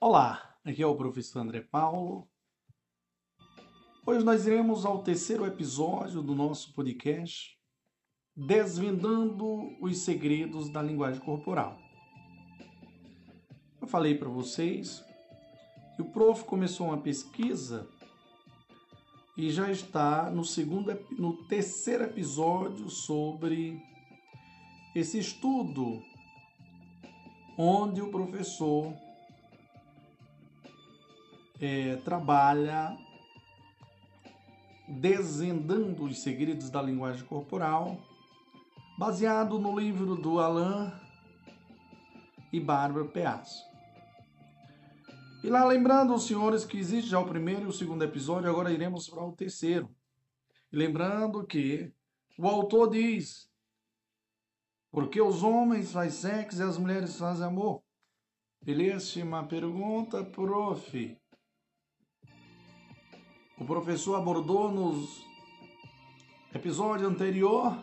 Olá, aqui é o professor André Paulo. Hoje nós iremos ao terceiro episódio do nosso podcast, Desvendando os Segredos da Linguagem Corporal. Eu falei para vocês que o prof começou uma pesquisa e já está no segundo no terceiro episódio sobre esse estudo onde o professor é, trabalha desvendando os segredos da linguagem corporal, baseado no livro do Alain e Bárbara Peas. E lá lembrando os senhores que existe já o primeiro e o segundo episódio, agora iremos para o terceiro. E lembrando que o autor diz: porque os homens fazem sexo e as mulheres fazem amor? Belíssima pergunta, prof. O professor abordou nos episódio anterior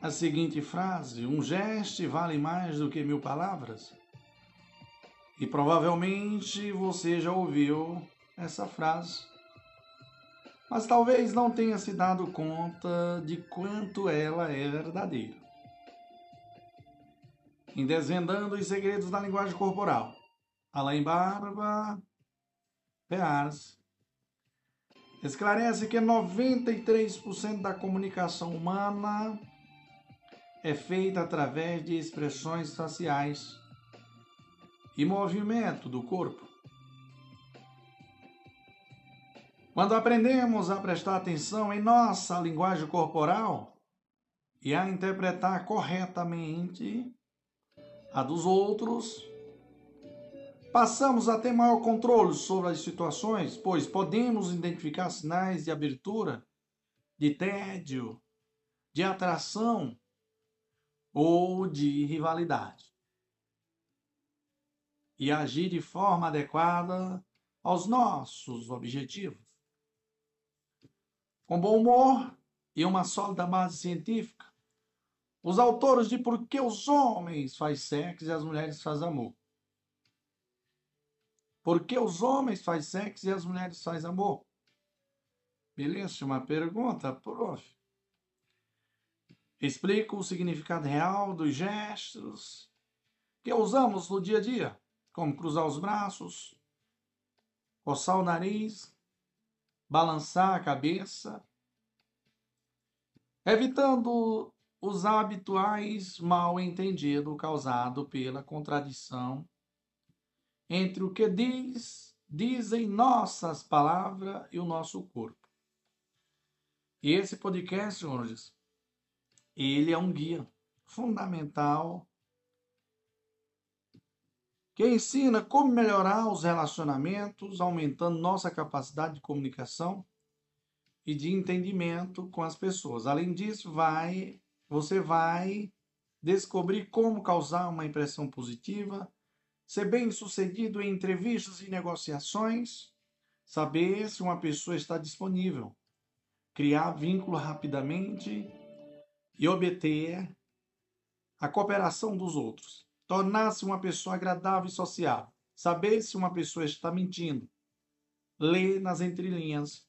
a seguinte frase: Um gesto vale mais do que mil palavras. E provavelmente você já ouviu essa frase, mas talvez não tenha se dado conta de quanto ela é verdadeira. Em Desvendando os Segredos da Linguagem Corporal, Alain Barba Pears esclarece que 93% da comunicação humana é feita através de expressões faciais e movimento do corpo. Quando aprendemos a prestar atenção em nossa linguagem corporal e a interpretar corretamente a dos outros, Passamos a ter maior controle sobre as situações, pois podemos identificar sinais de abertura, de tédio, de atração ou de rivalidade. E agir de forma adequada aos nossos objetivos. Com bom humor e uma sólida base científica, os autores de Por que os homens fazem sexo e as mulheres fazem amor por que os homens fazem sexo e as mulheres fazem amor? Beleza? Uma pergunta, prof. Explica o significado real dos gestos que usamos no dia a dia, como cruzar os braços, coçar o nariz, balançar a cabeça, evitando os habituais mal entendidos causados pela contradição entre o que diz, dizem nossas palavras e o nosso corpo. E esse podcast, senhores, ele é um guia fundamental que ensina como melhorar os relacionamentos, aumentando nossa capacidade de comunicação e de entendimento com as pessoas. Além disso, vai você vai descobrir como causar uma impressão positiva ser bem-sucedido em entrevistas e negociações, saber se uma pessoa está disponível, criar vínculo rapidamente e obter a cooperação dos outros, tornar-se uma pessoa agradável e sociável, saber se uma pessoa está mentindo, ler nas entrelinhas.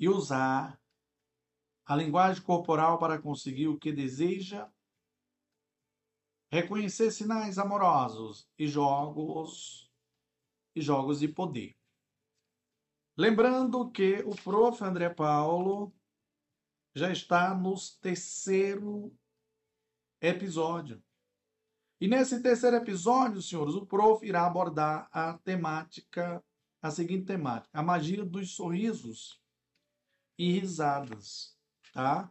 E usar a linguagem corporal para conseguir o que deseja reconhecer sinais amorosos e jogos e jogos de poder. Lembrando que o prof. André Paulo já está no terceiro episódio. E nesse terceiro episódio, senhores, o prof irá abordar a temática, a seguinte temática, a magia dos sorrisos e risadas, tá?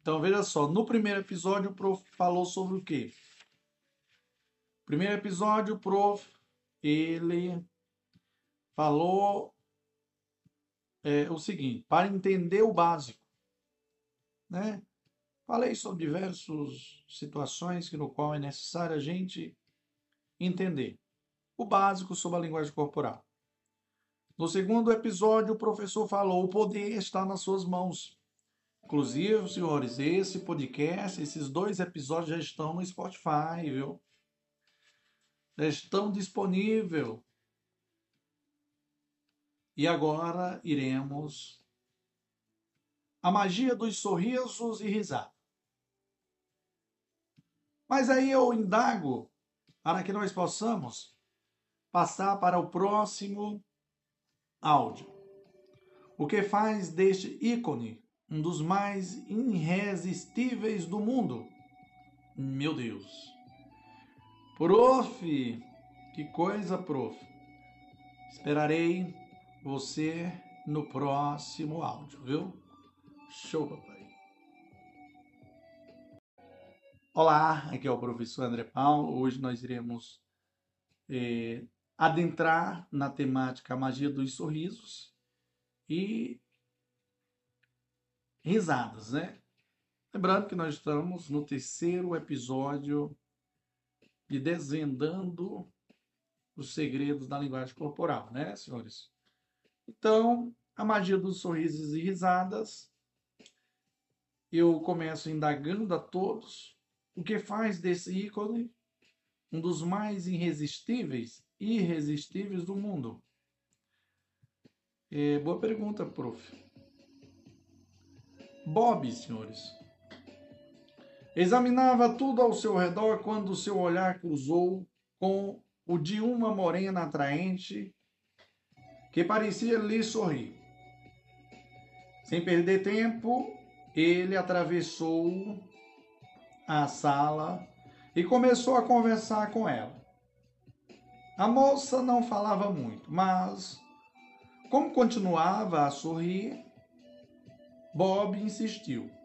Então veja só, no primeiro episódio o prof falou sobre o quê? Primeiro episódio, o prof, ele falou é, o seguinte, para entender o básico, né? Falei sobre diversas situações que no qual é necessário a gente entender o básico sobre a linguagem corporal. No segundo episódio, o professor falou: o poder está nas suas mãos. Inclusive, senhores, esse podcast, esses dois episódios já estão no Spotify, viu? Estão disponíveis. E agora iremos a magia dos sorrisos e risada. Mas aí eu indago para que nós possamos passar para o próximo áudio. O que faz deste ícone um dos mais irresistíveis do mundo? Meu Deus. Prof, que coisa, prof. Esperarei você no próximo áudio, viu? Show, papai. Olá, aqui é o professor André Paulo. Hoje nós iremos é, adentrar na temática magia dos sorrisos e risadas, né? Lembrando que nós estamos no terceiro episódio de Desvendando os Segredos da Linguagem Corporal, né, senhores? Então, a magia dos sorrisos e risadas, eu começo indagando a todos o que faz desse ícone um dos mais irresistíveis, irresistíveis do mundo. É, boa pergunta, prof. Bob, senhores. Examinava tudo ao seu redor quando seu olhar cruzou com o de uma morena atraente que parecia lhe sorrir. Sem perder tempo, ele atravessou a sala e começou a conversar com ela. A moça não falava muito, mas, como continuava a sorrir, Bob insistiu.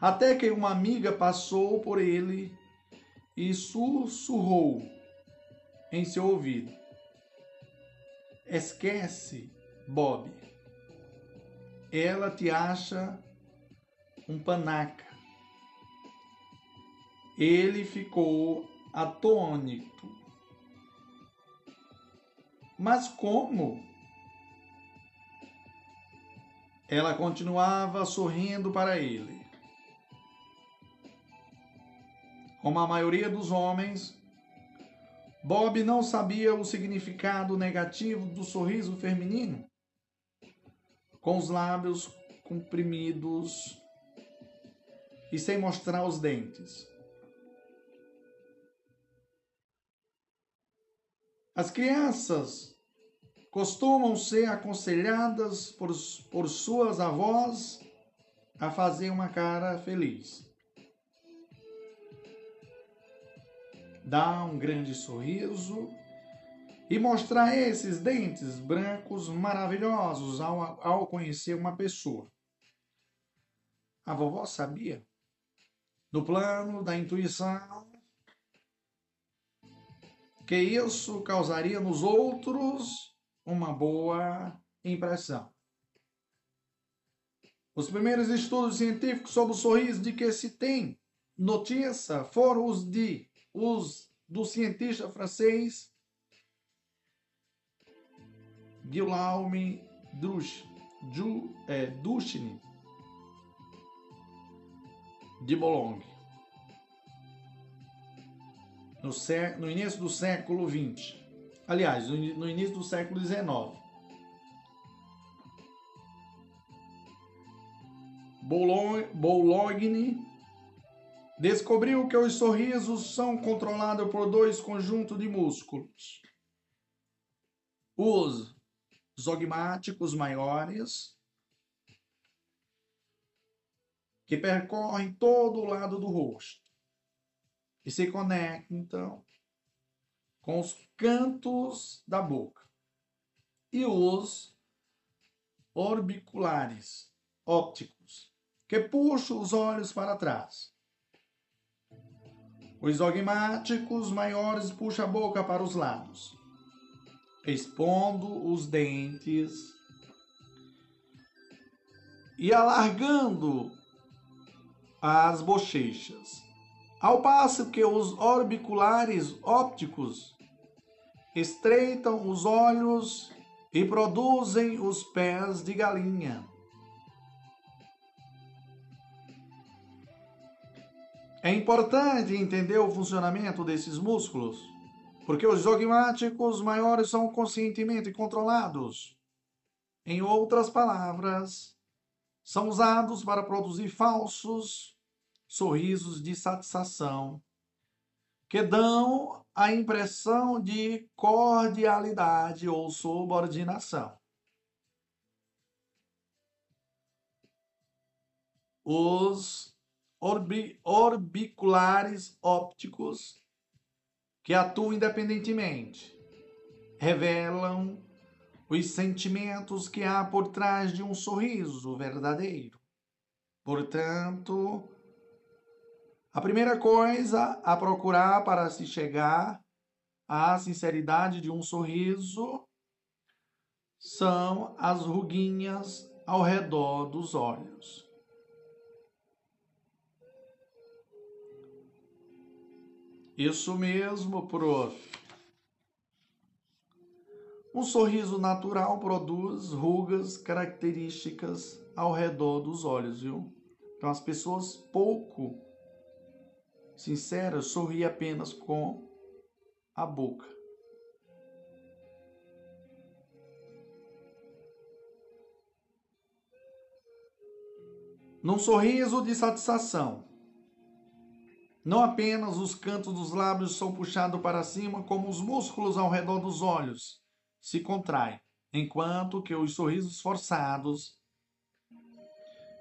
Até que uma amiga passou por ele e sussurrou em seu ouvido: Esquece, Bob. Ela te acha um panaca. Ele ficou atônito. Mas como? Ela continuava sorrindo para ele. Como a maioria dos homens, Bob não sabia o significado negativo do sorriso feminino. Com os lábios comprimidos e sem mostrar os dentes. As crianças costumam ser aconselhadas por, por suas avós a fazer uma cara feliz. Dar um grande sorriso e mostrar esses dentes brancos maravilhosos ao, ao conhecer uma pessoa. A vovó sabia? No plano da intuição, que isso causaria nos outros uma boa impressão. Os primeiros estudos científicos sobre o sorriso de que se tem notícia foram os de os do cientista francês Guillaume é, Duchenne de Boulogne no, no início do século XX aliás, no início do século XIX. Boulogne descobriu que os sorrisos são controlados por dois conjuntos de músculos. Os zogmáticos maiores, que percorrem todo o lado do rosto e se conectam, então, com os cantos da boca e os orbiculares ópticos, que puxam os olhos para trás. Os dogmáticos maiores puxam a boca para os lados, expondo os dentes e alargando as bochechas. Ao passo que os orbiculares ópticos estreitam os olhos e produzem os pés de galinha. É importante entender o funcionamento desses músculos, porque os dogmáticos maiores são conscientemente controlados. Em outras palavras, são usados para produzir falsos sorrisos de satisfação que dão a impressão de cordialidade ou subordinação. Os orbi orbiculares ópticos que atuam independentemente revelam os sentimentos que há por trás de um sorriso verdadeiro. Portanto, a primeira coisa a procurar para se chegar à sinceridade de um sorriso são as ruguinhas ao redor dos olhos. Isso mesmo, prof. Um sorriso natural produz rugas características ao redor dos olhos, viu? Então as pessoas pouco sincera, sorri apenas com a boca. Num sorriso de satisfação, não apenas os cantos dos lábios são puxados para cima, como os músculos ao redor dos olhos se contraem, enquanto que os sorrisos forçados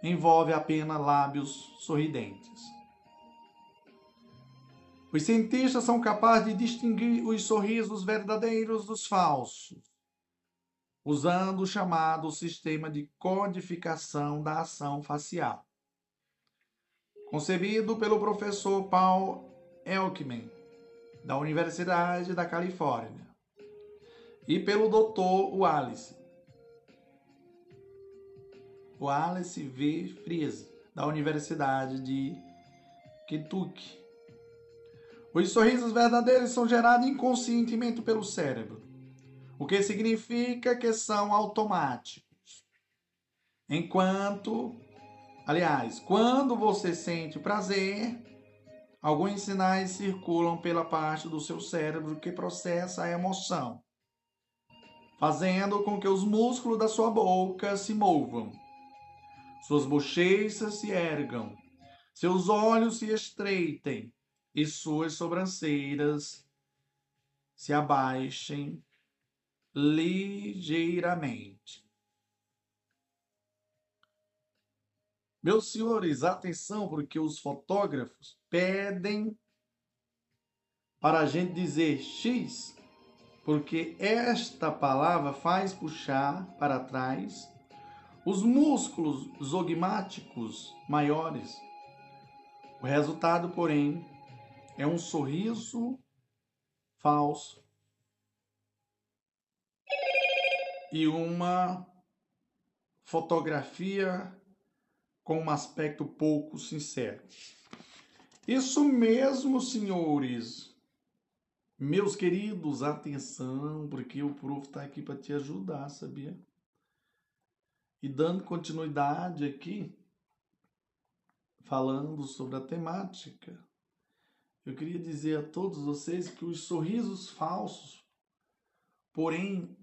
envolvem apenas lábios sorridentes. Os cientistas são capazes de distinguir os sorrisos verdadeiros dos falsos, usando o chamado sistema de codificação da ação facial. Concebido pelo professor Paul Elkman, da Universidade da Califórnia, e pelo Dr. Wallace, Wallace V. Fries, da Universidade de Kentucky os sorrisos verdadeiros são gerados inconscientemente pelo cérebro, o que significa que são automáticos. Enquanto, aliás, quando você sente prazer, alguns sinais circulam pela parte do seu cérebro que processa a emoção, fazendo com que os músculos da sua boca se movam, suas bochechas se ergam, seus olhos se estreitem e suas sobrancelhas se abaixem ligeiramente. Meus senhores, atenção, porque os fotógrafos pedem para a gente dizer X, porque esta palavra faz puxar para trás os músculos zogmáticos maiores. O resultado, porém, é um sorriso falso e uma fotografia com um aspecto pouco sincero. Isso mesmo, senhores. Meus queridos, atenção, porque o prof está aqui para te ajudar, sabia? E dando continuidade aqui, falando sobre a temática eu queria dizer a todos vocês que os sorrisos falsos, porém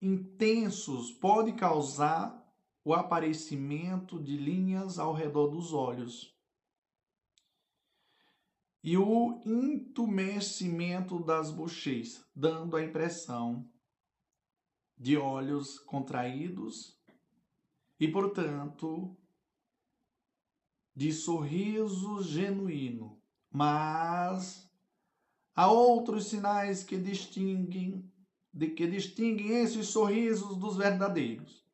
intensos, podem causar o aparecimento de linhas ao redor dos olhos e o entumecimento das bochechas, dando a impressão de olhos contraídos e, portanto, de sorriso genuíno mas há outros sinais que distinguem de que distinguem esses sorrisos dos verdadeiros.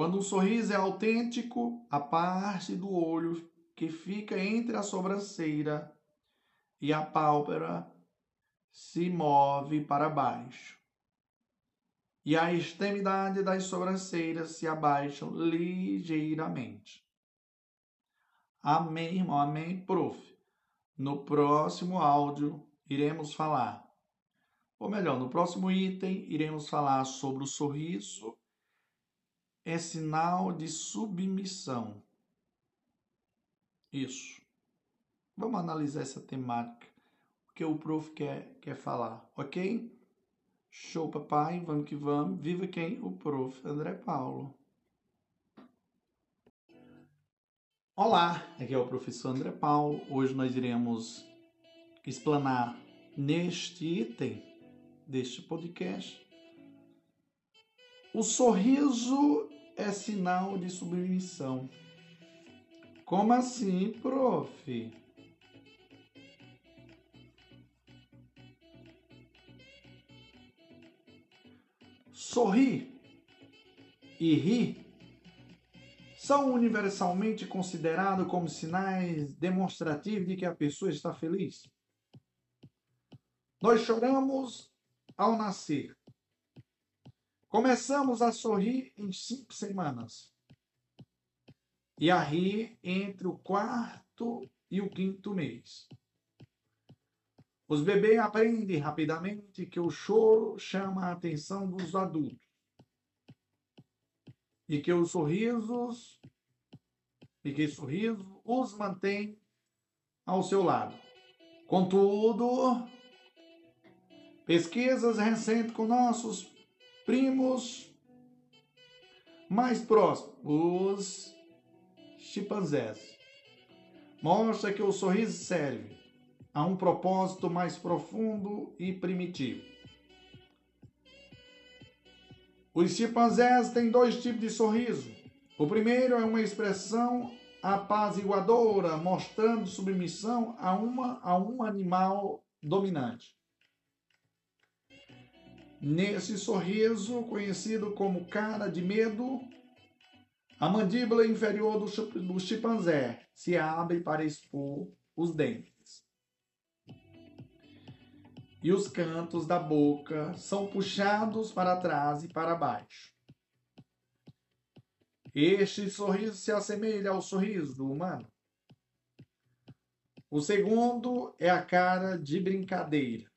Quando um sorriso é autêntico, a parte do olho que fica entre a sobrancelha e a pálpebra se move para baixo. E a extremidade das sobrancelhas se abaixam ligeiramente. Amém, irmão? Amém, prof. No próximo áudio, iremos falar, ou melhor, no próximo item, iremos falar sobre o sorriso é sinal de submissão. Isso. Vamos analisar essa temática, o que o prof quer, quer falar, ok? Show, papai, vamos que vamos. Viva quem? O prof. André Paulo. Olá, aqui é o professor André Paulo. Hoje nós iremos explanar neste item deste podcast. O sorriso é sinal de submissão. Como assim, prof? Sorrir e rir são universalmente considerados como sinais demonstrativos de que a pessoa está feliz. Nós choramos ao nascer. Começamos a sorrir em cinco semanas e a rir entre o quarto e o quinto mês. Os bebês aprendem rapidamente que o choro chama a atenção dos adultos e que os sorrisos e que sorriso os mantém ao seu lado. Contudo, pesquisas recentes com nossos primos mais próximos, os chimpanzés, mostra que o sorriso serve a um propósito mais profundo e primitivo. Os chimpanzés têm dois tipos de sorriso. O primeiro é uma expressão apaziguadora, mostrando submissão a, uma, a um animal dominante. Nesse sorriso, conhecido como cara de medo, a mandíbula inferior do, do chimpanzé se abre para expor os dentes e os cantos da boca são puxados para trás e para baixo. Este sorriso se assemelha ao sorriso do humano. O segundo é a cara de brincadeira,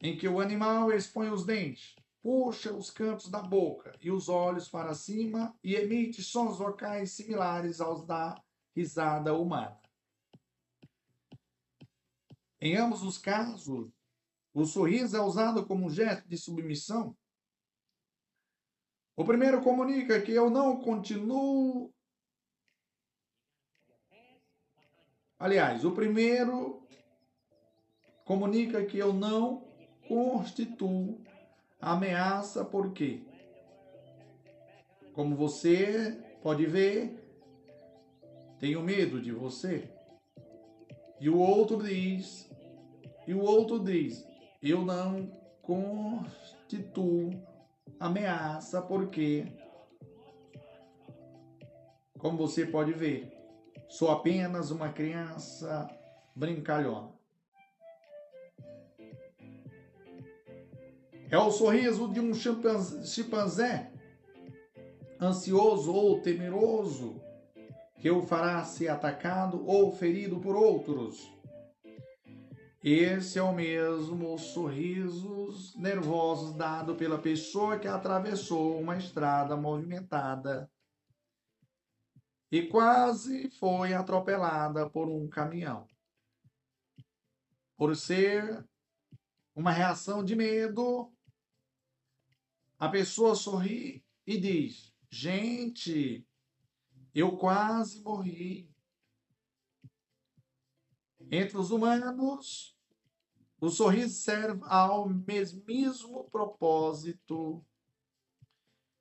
em que o animal expõe os dentes, puxa os cantos da boca e os olhos para cima e emite sons vocais similares aos da risada humana. Em ambos os casos, o sorriso é usado como um gesto de submissão. O primeiro comunica que eu não continuo. Aliás, o primeiro comunica que eu não constituo ameaça, por quê? Como você pode ver, tenho medo de você. E o outro diz, e o outro diz, eu não constituo ameaça porque, como você pode ver, sou apenas uma criança brincalhona. É o sorriso de um chimpanzé ansioso ou temeroso que o fará ser atacado ou ferido por outros. Esse é o mesmo sorrisos nervosos dado pela pessoa que atravessou uma estrada movimentada e quase foi atropelada por um caminhão. Por ser uma reação de medo, a pessoa sorri e diz: Gente, eu quase morri. Entre os humanos, o sorriso serve ao mesmo propósito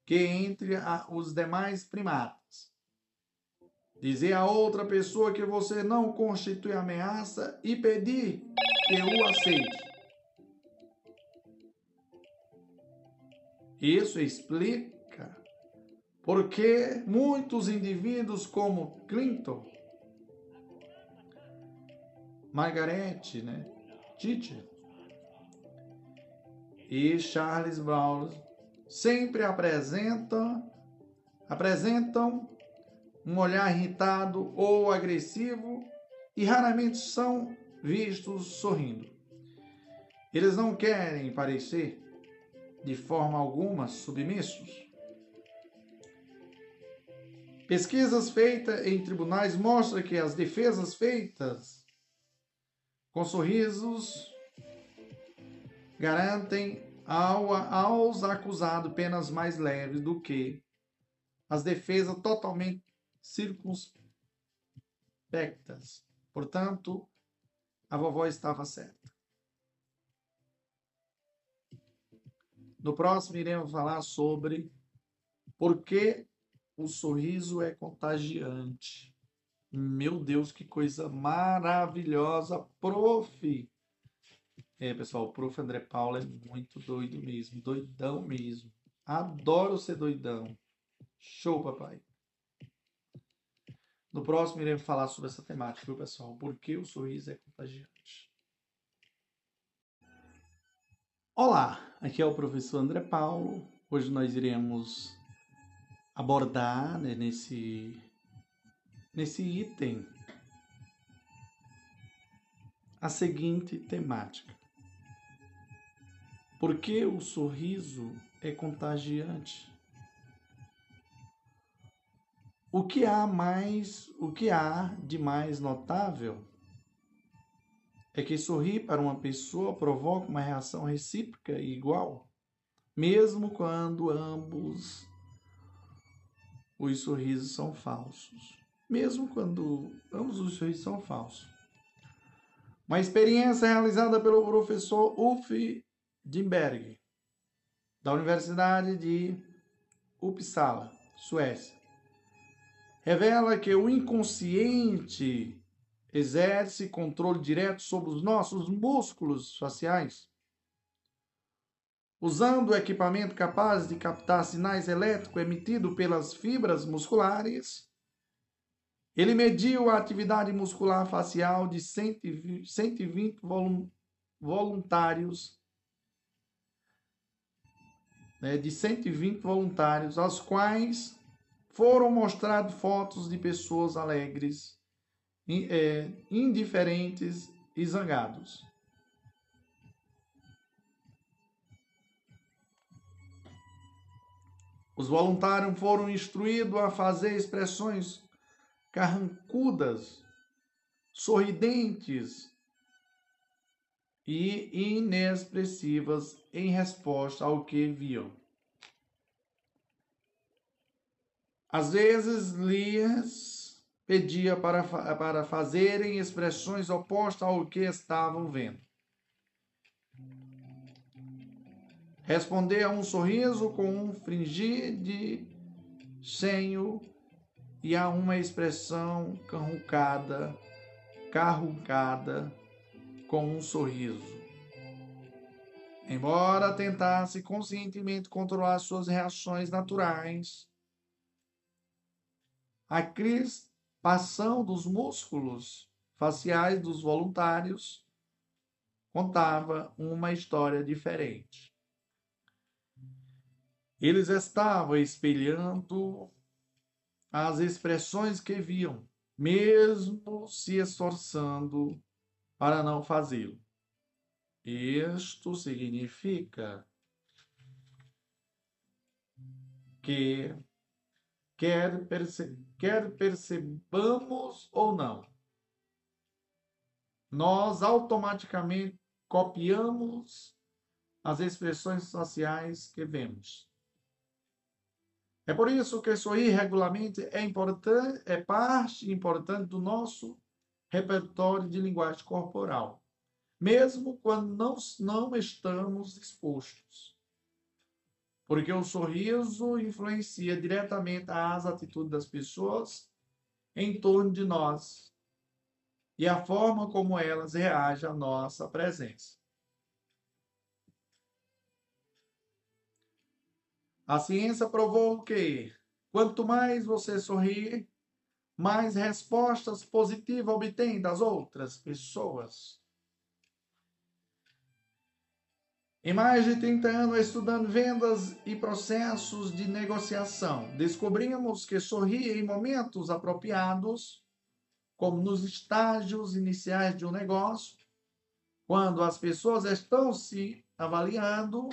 que entre os demais primatas. Dizer a outra pessoa que você não constitui ameaça e pedir que o aceite. Isso explica porque muitos indivíduos como Clinton Margarete, né? Tite e Charles Brown sempre apresentam apresentam um olhar irritado ou agressivo e raramente são vistos sorrindo. Eles não querem parecer de forma alguma submissos. Pesquisas feitas em tribunais mostram que as defesas feitas com sorrisos, garantem ao, aos acusados penas mais leves do que as defesas totalmente circunspectas. Portanto, a vovó estava certa. No próximo, iremos falar sobre por que o sorriso é contagiante. Meu Deus, que coisa maravilhosa, prof. É, pessoal, o prof. André Paulo é muito doido mesmo, doidão mesmo. Adoro ser doidão. Show, papai. No próximo iremos falar sobre essa temática, viu, pessoal? Por que o sorriso é contagiante. Olá, aqui é o professor André Paulo. Hoje nós iremos abordar né, nesse, nesse item a seguinte temática. Por que o sorriso é contagiante? O que há mais, o que há de mais notável é que sorrir para uma pessoa provoca uma reação recíproca e igual, mesmo quando ambos os sorrisos são falsos. Mesmo quando ambos os sorrisos são falsos. Uma experiência realizada pelo professor Ulf Dimberg, da Universidade de Uppsala, Suécia, revela que o inconsciente exerce controle direto sobre os nossos músculos faciais. Usando o equipamento capaz de captar sinais elétricos emitidos pelas fibras musculares, ele mediu a atividade muscular facial de 120 voluntários, né, de 120 voluntários, aos quais foram mostradas fotos de pessoas alegres indiferentes e zangados. Os voluntários foram instruídos a fazer expressões carrancudas, sorridentes e inexpressivas em resposta ao que viam. Às vezes, lhes pedia para, para fazerem expressões opostas ao que estavam vendo. Responder a um sorriso com um fringir de senho e a uma expressão carrucada, carrucada com um sorriso. Embora tentasse conscientemente controlar suas reações naturais, a Cris Passão dos músculos faciais dos voluntários contava uma história diferente. Eles estavam espelhando as expressões que viam, mesmo se esforçando para não fazê-lo. Isto significa que quer, perce quer percebamos ou não. Nós automaticamente copiamos as expressões sociais que vemos. É por isso que sorrir regularmente é importante, é parte importante do nosso repertório de linguagem corporal, mesmo quando não, não estamos dispostos porque o sorriso influencia diretamente as atitudes das pessoas em torno de nós e a forma como elas reagem à nossa presença. A ciência provou que quanto mais você sorrir, mais respostas positivas obtém das outras pessoas. Em mais de 30 anos estudando vendas e processos de negociação, descobrimos que sorrir em momentos apropriados, como nos estágios iniciais de um negócio, quando as pessoas estão se avaliando,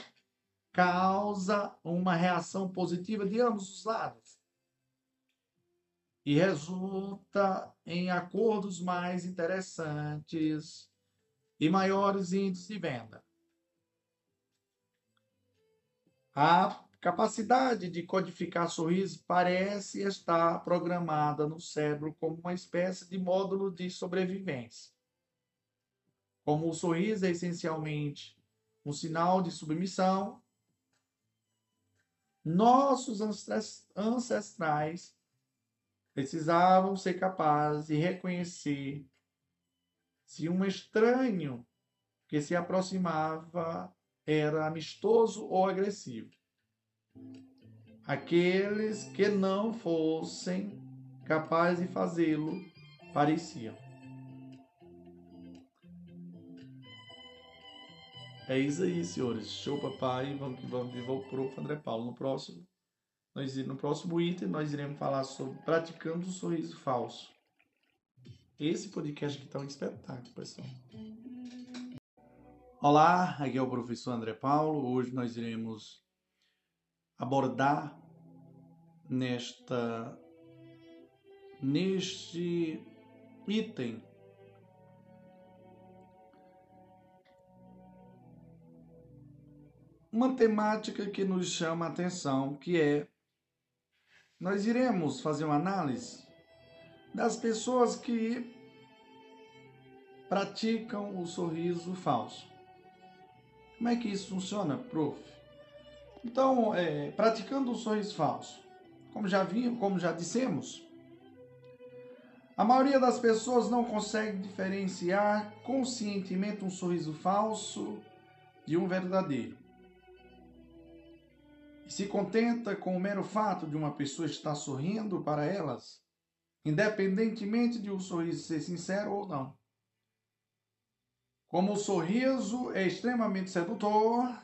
causa uma reação positiva de ambos os lados e resulta em acordos mais interessantes e maiores índices de venda. A capacidade de codificar sorriso parece estar programada no cérebro como uma espécie de módulo de sobrevivência. Como o sorriso é essencialmente um sinal de submissão, nossos ancestrais precisavam ser capazes de reconhecer se um estranho que se aproximava era amistoso ou agressivo. Aqueles que não fossem capazes de fazê-lo pareciam. É isso aí, senhores. Show, papai. Vamos que vamos de volta para o André Paulo. No próximo, nós, no próximo item, nós iremos falar sobre praticando o sorriso falso. Esse podcast aqui está um espetáculo, pessoal. Olá, aqui é o professor André Paulo. Hoje nós iremos abordar nesta neste item uma temática que nos chama a atenção, que é nós iremos fazer uma análise das pessoas que praticam o sorriso falso. Como é que isso funciona, prof? Então, é, praticando o sorriso falso, como já vimos, como já dissemos, a maioria das pessoas não consegue diferenciar conscientemente um sorriso falso de um verdadeiro. E se contenta com o mero fato de uma pessoa estar sorrindo para elas, independentemente de o sorriso ser sincero ou não. Como o sorriso é extremamente sedutor,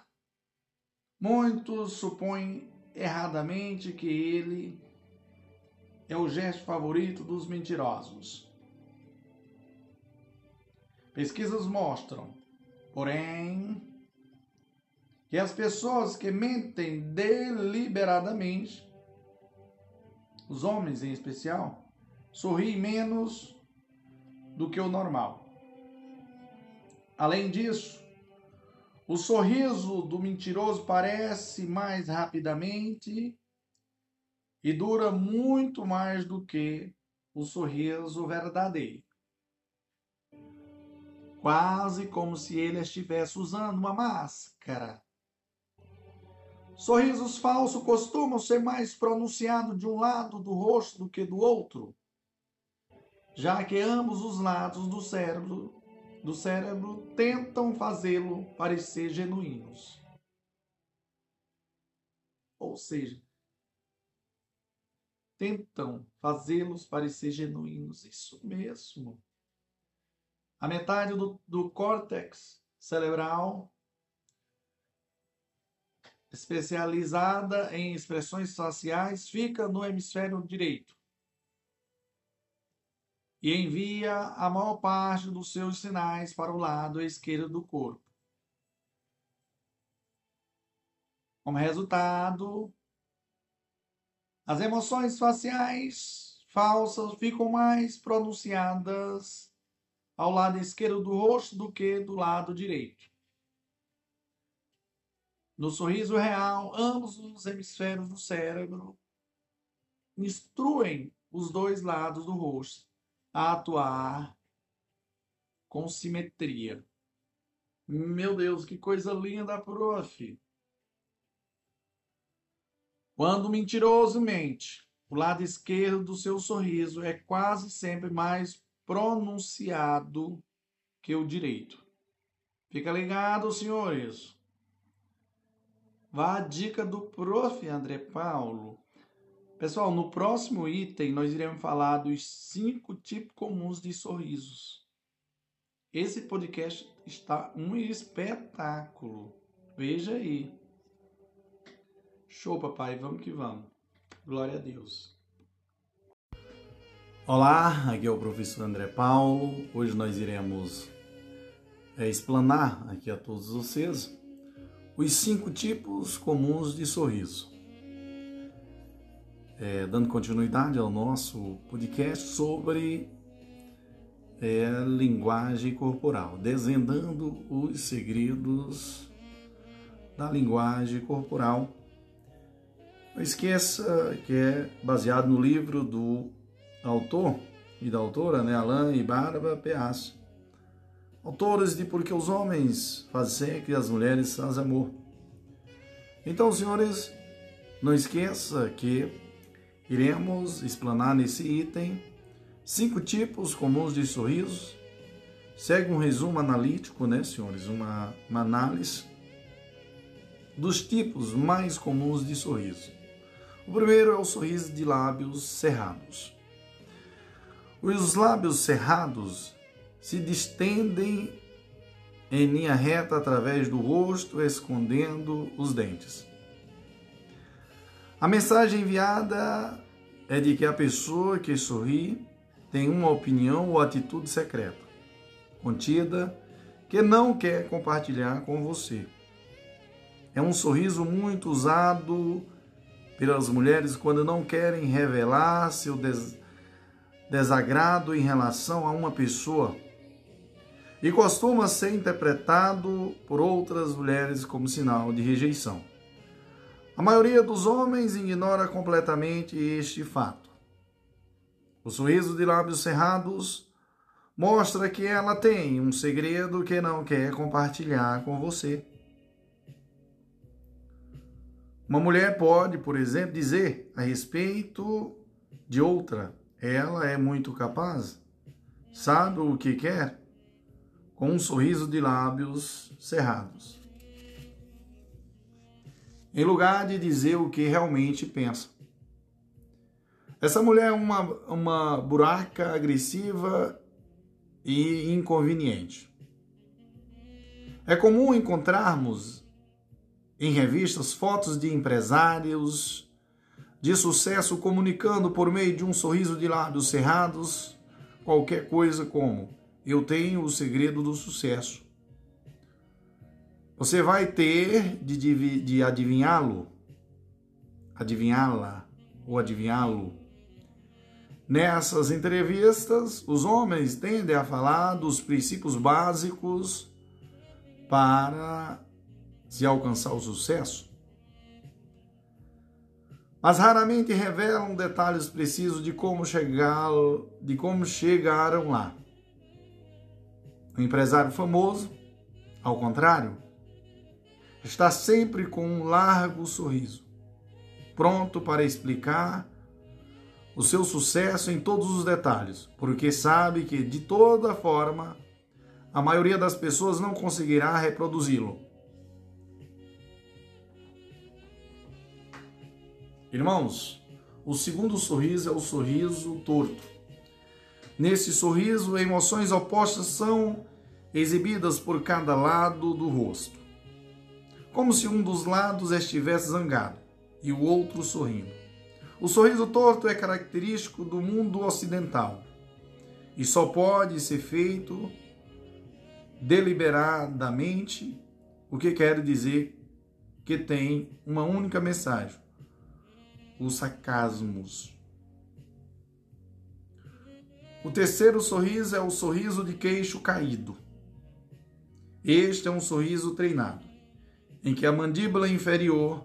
muitos supõem erradamente que ele é o gesto favorito dos mentirosos. Pesquisas mostram, porém, que as pessoas que mentem deliberadamente, os homens em especial, sorriem menos do que o normal. Além disso, o sorriso do mentiroso parece mais rapidamente e dura muito mais do que o sorriso verdadeiro. Quase como se ele estivesse usando uma máscara. Sorrisos falsos costumam ser mais pronunciados de um lado do rosto do que do outro, já que ambos os lados do cérebro do cérebro tentam fazê-lo parecer genuínos. Ou seja, tentam fazê-los parecer genuínos. Isso mesmo. A metade do, do córtex cerebral, especializada em expressões faciais, fica no hemisfério direito e envia a maior parte dos seus sinais para o lado esquerdo do corpo. Como resultado, as emoções faciais falsas ficam mais pronunciadas ao lado esquerdo do rosto do que do lado direito. No sorriso real, ambos os hemisférios do cérebro instruem os dois lados do rosto a atuar com simetria. Meu Deus, que coisa linda, prof. Quando o mentiroso mente, o lado esquerdo do seu sorriso é quase sempre mais pronunciado que o direito. Fica ligado, senhores. Vá a dica do prof. André Paulo Pessoal, no próximo item nós iremos falar dos cinco tipos comuns de sorrisos. Esse podcast está um espetáculo. Veja aí. Show, papai. Vamos que vamos. Glória a Deus. Olá, aqui é o professor André Paulo. Hoje nós iremos é, explanar aqui a todos vocês os cinco tipos comuns de sorriso é, dando continuidade ao nosso podcast sobre é linguagem corporal, desvendando os segredos da linguagem corporal. Não esqueça que é baseado no livro do autor e da autora, né, Alain e Bárbara Peasso. Autores de Porque os Homens Fazem Sexo e as Mulheres Fazem Amor. Então, senhores, não esqueça que iremos explanar nesse item cinco tipos comuns de sorrisos. Segue um resumo analítico, né, senhores? Uma, uma análise dos tipos mais comuns de sorriso. O primeiro é o sorriso de lábios cerrados. Os lábios cerrados se distendem em linha reta através do rosto, escondendo os dentes. A mensagem enviada é de que a pessoa que sorri tem uma opinião ou atitude secreta, contida, que não quer compartilhar com você. É um sorriso muito usado pelas mulheres quando não querem revelar seu des desagrado em relação a uma pessoa e costuma ser interpretado por outras mulheres como sinal de rejeição. A maioria dos homens ignora completamente este fato. O sorriso de lábios cerrados mostra que ela tem um segredo que não quer compartilhar com você. Uma mulher pode, por exemplo, dizer a respeito de outra: ela é muito capaz, sabe o que quer, com um sorriso de lábios cerrados. Em lugar de dizer o que realmente pensa. Essa mulher é uma, uma buraca agressiva e inconveniente. É comum encontrarmos em revistas fotos de empresários de sucesso comunicando por meio de um sorriso de lábios cerrados qualquer coisa como eu tenho o segredo do sucesso. Você vai ter de, de, adivinhá-lo, adivinhá-la ou adivinhá-lo. Nessas entrevistas, os homens tendem a falar dos princípios básicos para se alcançar o sucesso, mas raramente revelam detalhes precisos de como chegar, de como chegaram lá. O empresário famoso, ao contrário, está sempre com um largo sorriso, pronto para explicar o seu sucesso em todos os detalhes, porque sabe que, de toda forma, a maioria das pessoas não conseguirá reproduzi-lo. Irmãos, o segundo sorriso é o sorriso torto. Nesse sorriso, emoções opostas são exibidas por cada lado do rosto, como se um dos lados estivesse zangado e o outro sorrindo. O sorriso torto é característico do mundo ocidental e só pode ser feito deliberadamente, o que quer dizer que tem uma única mensagem: os sarcasmos o terceiro sorriso é o sorriso de queixo caído. Este é um sorriso treinado, em que a mandíbula inferior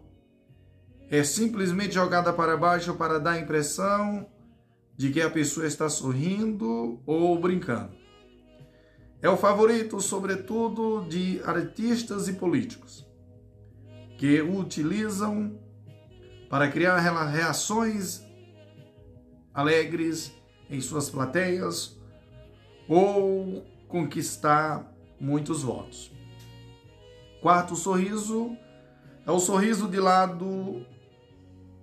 é simplesmente jogada para baixo para dar a impressão de que a pessoa está sorrindo ou brincando. É o favorito, sobretudo, de artistas e políticos, que o utilizam para criar reações alegres em suas plateias ou conquistar muitos votos. Quarto sorriso é o sorriso de lado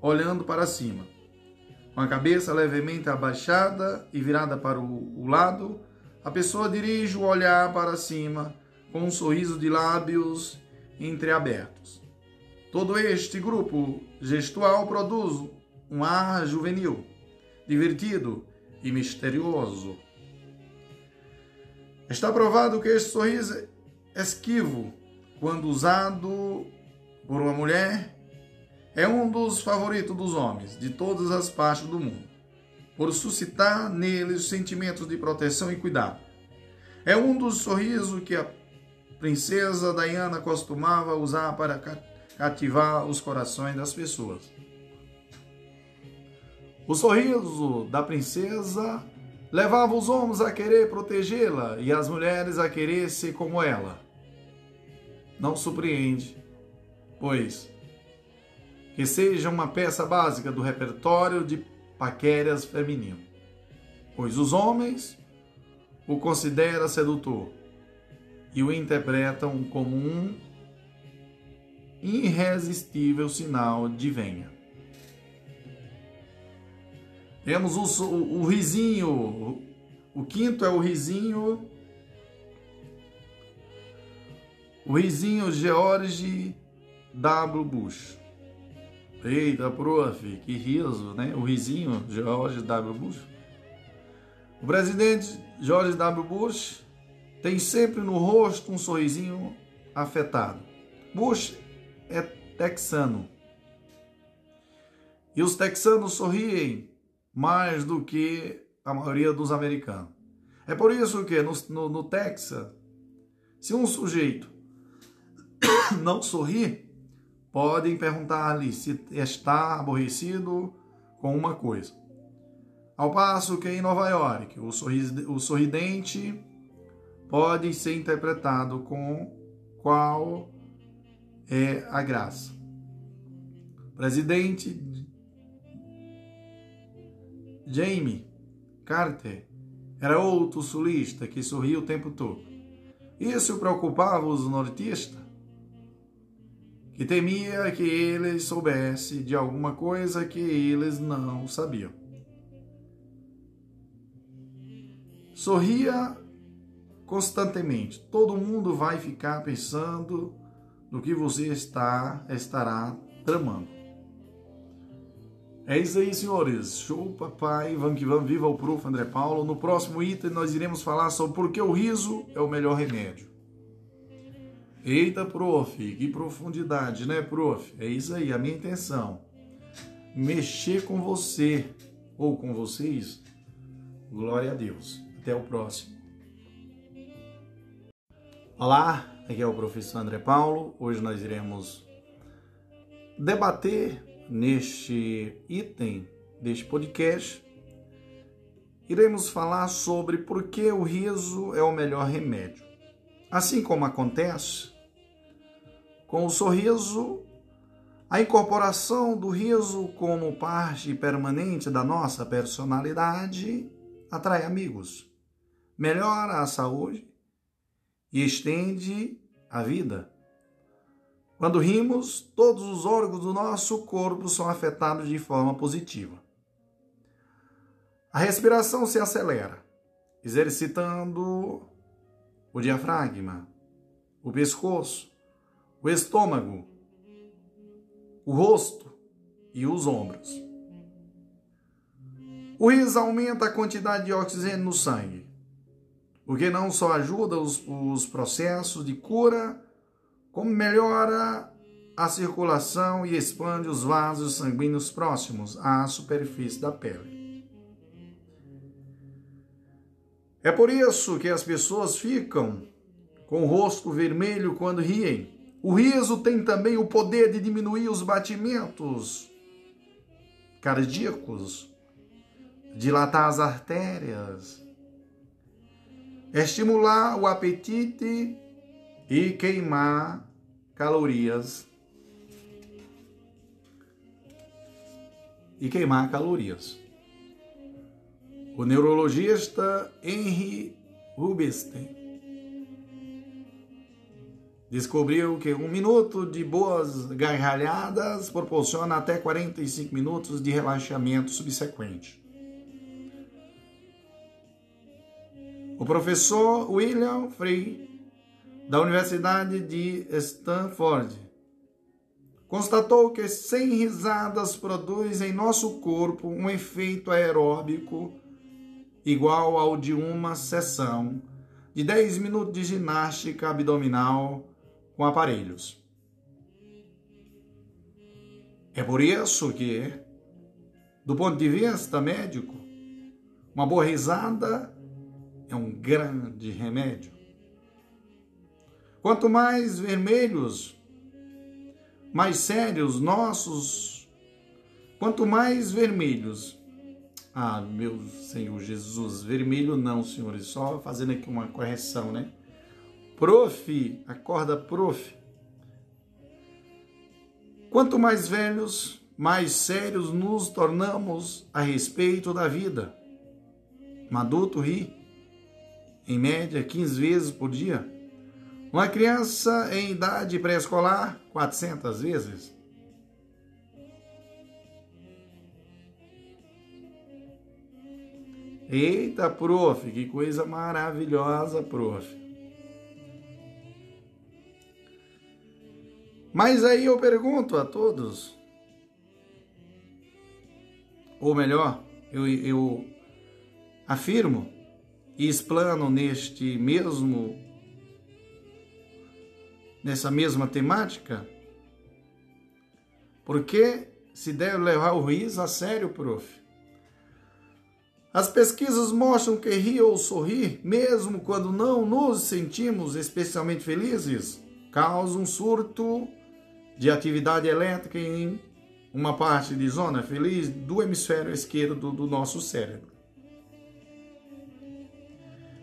olhando para cima, com a cabeça levemente abaixada e virada para o, lado. A pessoa dirige o olhar para cima com um sorriso de lábios entreabertos. Todo este grupo gestual produz um ar juvenil, divertido e misterioso. Está provado que este sorriso esquivo, quando usado por uma mulher, é um dos favoritos dos homens de todas as partes do mundo, por suscitar neles sentimentos de proteção e cuidado. É um dos sorrisos que a princesa Diana costumava usar para cativar os corações das pessoas. O sorriso da princesa levava os homens a querer protegê-la e as mulheres a querer ser como ela. Não surpreende, pois que seja uma peça básica do repertório de paquérias feminino, pois os homens o consideram sedutor e o interpretam como um irresistível sinal de venha. Temos o, o, o risinho, o quinto é o risinho, o risinho George W. Bush. Eita, prof, que riso, né? O risinho George W. Bush. O presidente George W. Bush tem sempre no rosto um sorrisinho afetado. Bush é texano. E os texanos sorriem mais do que a maioria dos americanos. É por isso que no, no, no Texas, se um sujeito não sorrir, podem perguntar-lhe se está aborrecido com uma coisa. Ao passo que em Nova York, o, o sorridente pode ser interpretado com qual é a graça. Presidente Jamie Carter era outro sulista que sorria o tempo todo. Isso preocupava os nortistas, que temia que eles soubessem de alguma coisa que eles não sabiam. Sorria constantemente. Todo mundo vai ficar pensando no que você está estará tramando. É isso aí, senhores. Show, papai. Vamos que vamos. Viva o Prof. André Paulo. No próximo item, nós iremos falar sobre por que o riso é o melhor remédio. Eita, prof, que profundidade, né, prof? É isso aí, a minha intenção. Mexer com você ou com vocês. Glória a Deus. Até o próximo. Olá, aqui é o professor André Paulo. Hoje nós iremos debater neste item deste podcast. Iremos falar sobre por que o riso é o melhor remédio. Assim como acontece com o sorriso, a incorporação do riso como parte permanente da nossa personalidade atrai amigos, melhora a saúde e estende a vida. Quando rimos, todos os órgãos do nosso corpo são afetados de forma positiva. A respiração se acelera, exercitando o diafragma, o pescoço, o estômago, o rosto e os ombros. O riso aumenta a quantidade de oxigênio no sangue, o que não só ajuda os, os processos de cura, como melhora a circulação e expande os vasos sanguíneos próximos à superfície da pele. É por isso que as pessoas ficam com o rosto vermelho quando riem o riso tem também o poder de diminuir os batimentos cardíacos, dilatar as artérias, estimular o apetite e queimar calorias. E queimar calorias. O neurologista Henry Rubinstein descobriu que um minuto de boas gargalhadas proporciona até 45 minutos de relaxamento subsequente. O professor William Frey, da Universidade de Stanford, constatou que 100 risadas produzem em nosso corpo um efeito aeróbico igual ao de uma sessão de 10 minutos de ginástica abdominal com aparelhos. É por isso que, do ponto de vista médico, uma boa risada é um grande remédio. Quanto mais vermelhos, mais sérios nossos, quanto mais vermelhos. Ah, meu Senhor Jesus, vermelho não, senhores, só fazendo aqui uma correção, né? Prof, acorda, prof. Quanto mais velhos, mais sérios nos tornamos a respeito da vida. Um ri, em média, 15 vezes por dia. Uma criança em idade pré-escolar, 400 vezes. Eita, prof, que coisa maravilhosa, prof. Mas aí eu pergunto a todos, ou melhor, eu, eu afirmo e explano neste mesmo nessa mesma temática? Porque se deve levar o riso a sério, prof. As pesquisas mostram que rir ou sorrir, mesmo quando não nos sentimos especialmente felizes, causa um surto de atividade elétrica em uma parte de zona feliz do hemisfério esquerdo do nosso cérebro.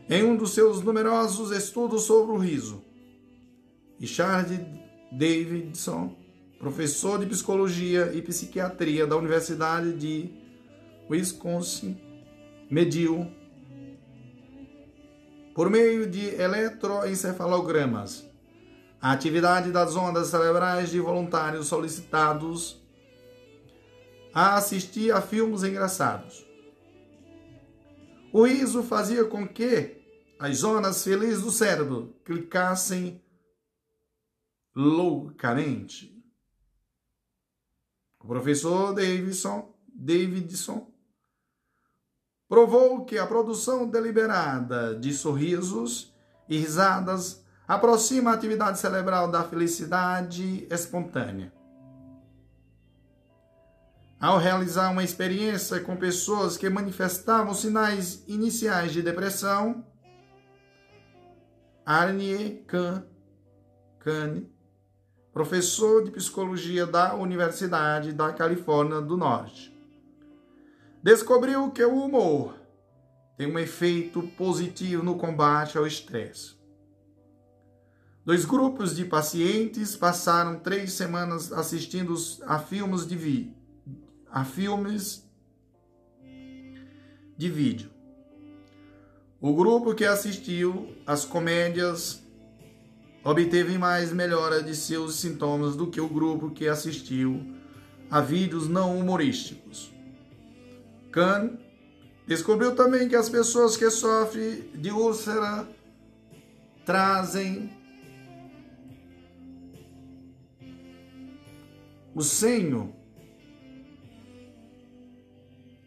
Em um dos seus numerosos estudos sobre o riso, Richard Davidson, professor de psicologia e psiquiatria da Universidade de Wisconsin, mediu por meio de eletroencefalogramas a atividade das ondas cerebrais de voluntários solicitados a assistir a filmes engraçados. O riso fazia com que as zonas felizes do cérebro clicassem loucamente. O professor Davidson, Davidson provou que a produção deliberada de sorrisos e risadas aproxima a atividade cerebral da felicidade espontânea. Ao realizar uma experiência com pessoas que manifestavam sinais iniciais de depressão, Arnie Kahn, Kahn, professor de psicologia da Universidade da Califórnia do Norte, descobriu que o humor tem um efeito positivo no combate ao estresse. Dois grupos de pacientes passaram três semanas assistindo a filmes de, vi a filmes de vídeo. O grupo que assistiu às comédias obteve mais melhora de seus sintomas do que o grupo que assistiu a vídeos não humorísticos. Kahn descobriu também que as pessoas que sofrem de úlcera trazem o senho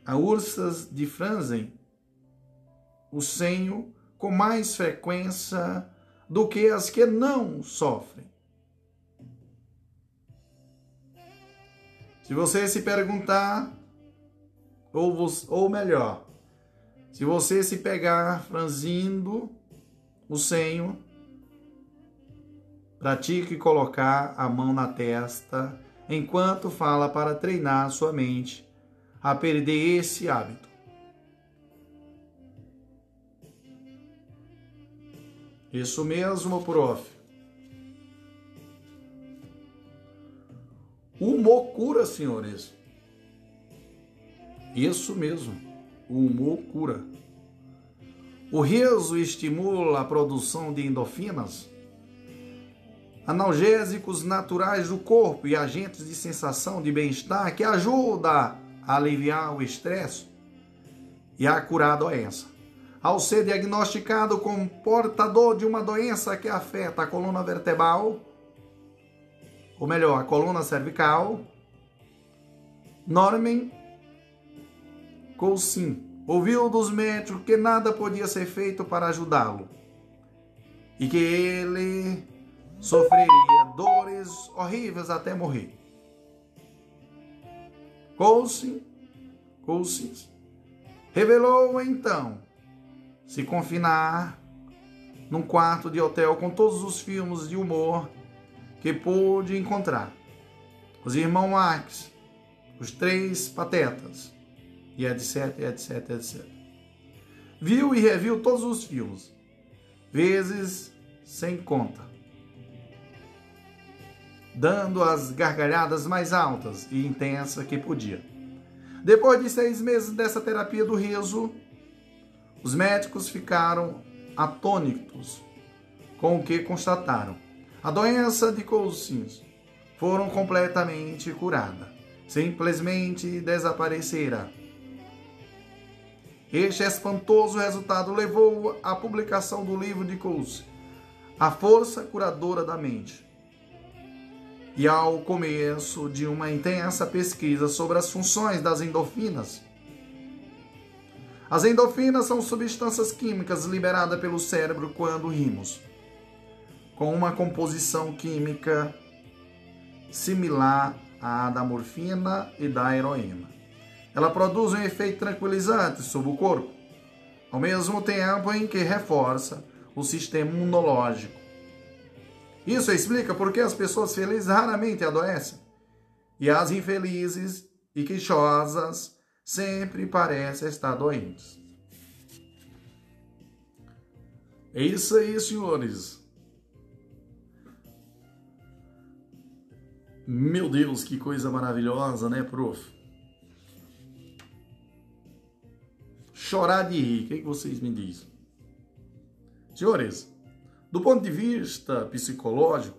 a ursas de franzem o senho com mais frequência do que as que não sofrem. Se você se perguntar, ou, ou melhor, se você se pegar franzindo o senho, pratique colocar a mão na testa enquanto fala para treinar sua mente a perder esse hábito. Isso mesmo, prof. Humor cura, senhores. Isso mesmo. Humor cura. O riso estimula a produção de endorfinas, analgésicos naturais do corpo e agentes de sensação de bem-estar que ajudam a aliviar o estresse e a curar a doença. Ao ser diagnosticado como portador de uma doença que afeta a coluna vertebral, ou melhor, a coluna cervical, Norman Coulson ouviu dos médicos que nada podia ser feito para ajudá-lo e que ele sofreria dores horríveis até morrer. Coulson, Coulson revelou então se confinar num quarto de hotel com todos os filmes de humor que pôde encontrar. Os irmãos Marx, os três patetas, e etc, etc, etc. Viu e reviu todos os filmes, vezes sem conta, dando as gargalhadas mais altas e intensas que podia. Depois de seis meses dessa terapia do riso, os médicos ficaram atônitos com o que constataram. A doença de Cousins foram completamente curada. Simplesmente desaparecera. Este espantoso resultado levou à publicação do livro de Cousins, A Força Curadora da Mente, e ao começo de uma intensa pesquisa sobre as funções das endorfinas as endorfinas são substâncias químicas liberadas pelo cérebro quando rimos, com uma composição química similar à da morfina e da heroína. Ela produz um efeito tranquilizante sobre o corpo, ao mesmo tempo em que reforça o sistema imunológico. Isso explica por que as pessoas felizes raramente adoecem e as infelizes e queixosas sempre parecem estar doentes. É isso aí, senhores. Meu Deus, que coisa maravilhosa, né, prof? Chorar de rir, o que, é que vocês me dizem? Senhores, do ponto de vista psicológico,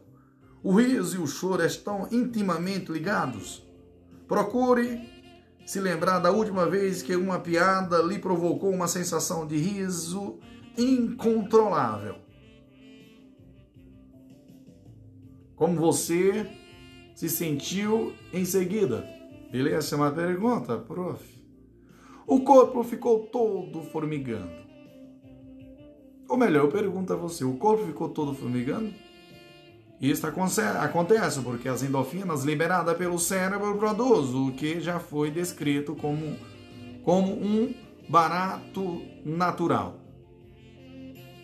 o riso e o choro estão intimamente ligados. Procure se lembrar da última vez que uma piada lhe provocou uma sensação de riso incontrolável. Como você se sentiu em seguida? Beleza? É uma pergunta, prof. O corpo ficou todo formigando. Ou melhor, eu pergunto a você: o corpo ficou todo formigando? Isso acontece porque as endorfinas liberadas pelo cérebro produzem o que já foi descrito como, como um barato natural.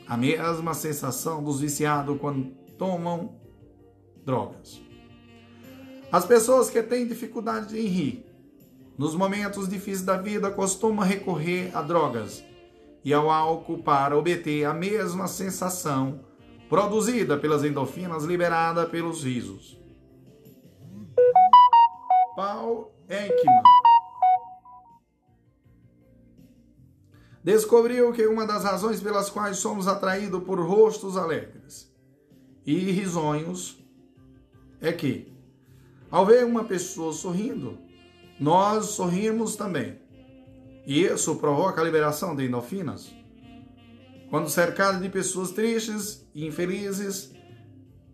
A mesma sensação dos viciados quando tomam drogas. As pessoas que têm dificuldade em rir, nos momentos difíceis da vida, costumam recorrer a drogas e ao álcool para obter a mesma sensação produzida pelas endorfinas liberada pelos risos. Paul Ekman descobriu que uma das razões pelas quais somos atraídos por rostos alegres e risonhos é que, ao ver uma pessoa sorrindo, nós sorrimos também. E isso provoca a liberação de endorfinas. Quando cercado de pessoas tristes e infelizes,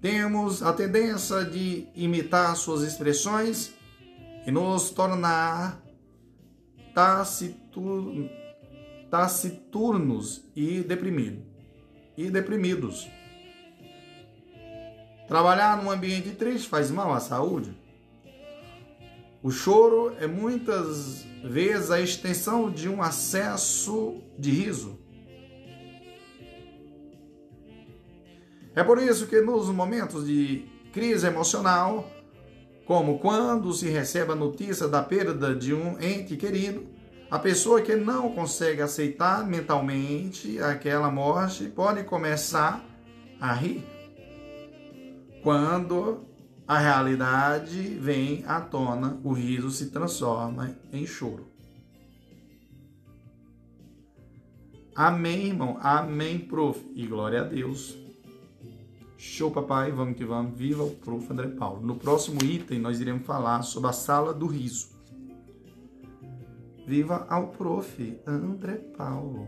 temos a tendência de imitar suas expressões e nos tornar taciturnos e, e deprimidos. Trabalhar num ambiente triste faz mal à saúde. O choro é muitas vezes a extensão de um acesso de riso. É por isso que nos momentos de crise emocional, como quando se recebe a notícia da perda de um ente querido, a pessoa que não consegue aceitar mentalmente aquela morte pode começar a rir. Quando a realidade vem à tona, o riso se transforma em choro. Amém, irmão. Amém, prof. E glória a Deus. Show, papai, vamos que vamos. Viva o prof. André Paulo. No próximo item, nós iremos falar sobre a sala do riso. Viva ao prof. André Paulo.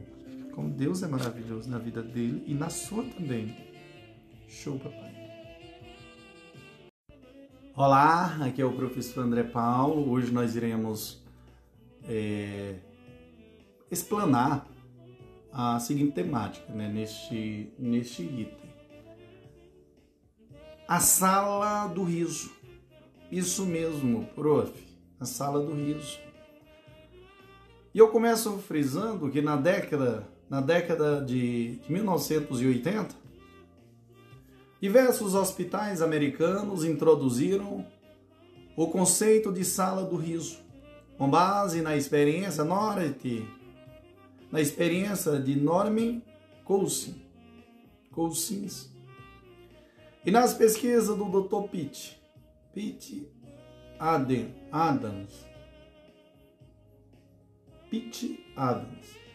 Como Deus é maravilhoso na vida dele e na sua também. Show, papai. Olá, aqui é o professor André Paulo. Hoje nós iremos é, explanar a seguinte temática né, neste, neste item a sala do riso. Isso mesmo, prof, a sala do riso. E eu começo frisando que na década na década de 1980, diversos hospitais americanos introduziram o conceito de sala do riso, com base na experiência Norte, na experiência de Norman Cousins, Cousins e nas pesquisas do Dr. Pitt, Pitt Adams, Pitt Adams.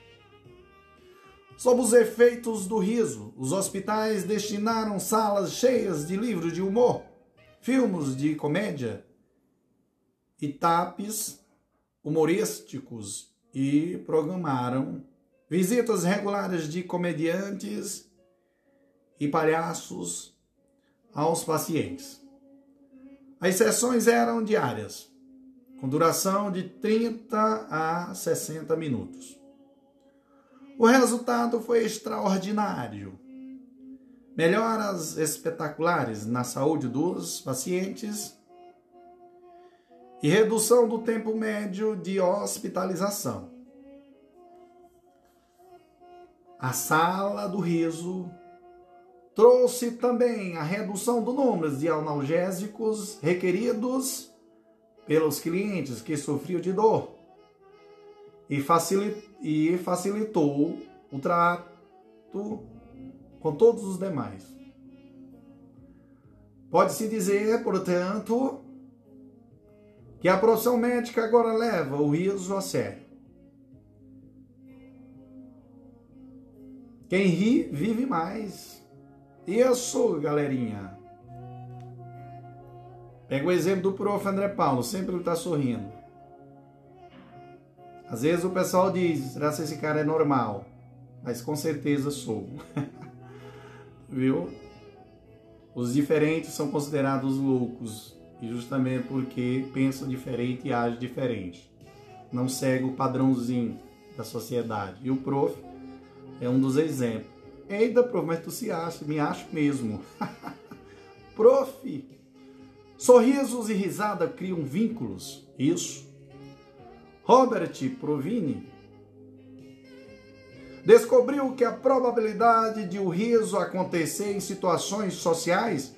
Sob os efeitos do riso, os hospitais destinaram salas cheias de livros de humor, filmes de comédia e tapes humorísticos e programaram visitas regulares de comediantes e palhaços aos pacientes. As sessões eram diárias, com duração de 30 a 60 minutos. O resultado foi extraordinário. Melhoras espetaculares na saúde dos pacientes e redução do tempo médio de hospitalização. A sala do riso trouxe também a redução do número de analgésicos requeridos pelos clientes que sofriam de dor e, e facilitou o trato com todos os demais. Pode-se dizer, portanto, que a profissão médica agora leva o riso a sério. Quem ri, vive mais. Isso, galerinha. Pega o exemplo do prof. André Paulo, sempre ele está sorrindo. Às vezes o pessoal diz, será que esse cara é normal? Mas com certeza sou. Viu? Os diferentes são considerados loucos, e justamente porque pensam diferente e agem diferente. Não segue o padrãozinho da sociedade. E o prof é um dos exemplos. Eita, prof, mas tu se acha, me acho mesmo. prof, sorrisos e risada criam vínculos. Isso. Robert Provini descobriu que a probabilidade de o riso acontecer em situações sociais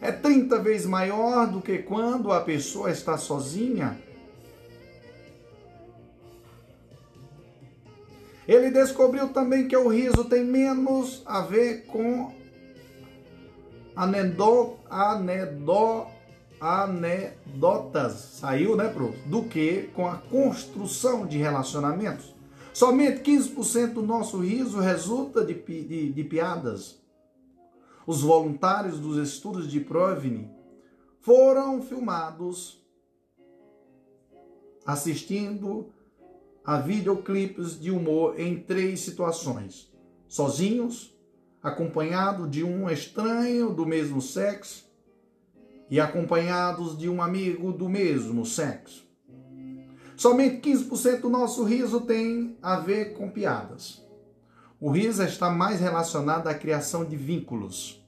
é 30 vezes maior do que quando a pessoa está sozinha. Ele descobriu também que o riso tem menos a ver com anedó, anedó, anedotas, saiu, né, pro, do que com a construção de relacionamentos. Somente 15% do nosso riso resulta de, de, de piadas. Os voluntários dos estudos de Provine foram filmados assistindo a videoclipes de humor em três situações: sozinhos, acompanhado de um estranho do mesmo sexo e acompanhados de um amigo do mesmo sexo. Somente 15% do nosso riso tem a ver com piadas. O riso está mais relacionado à criação de vínculos.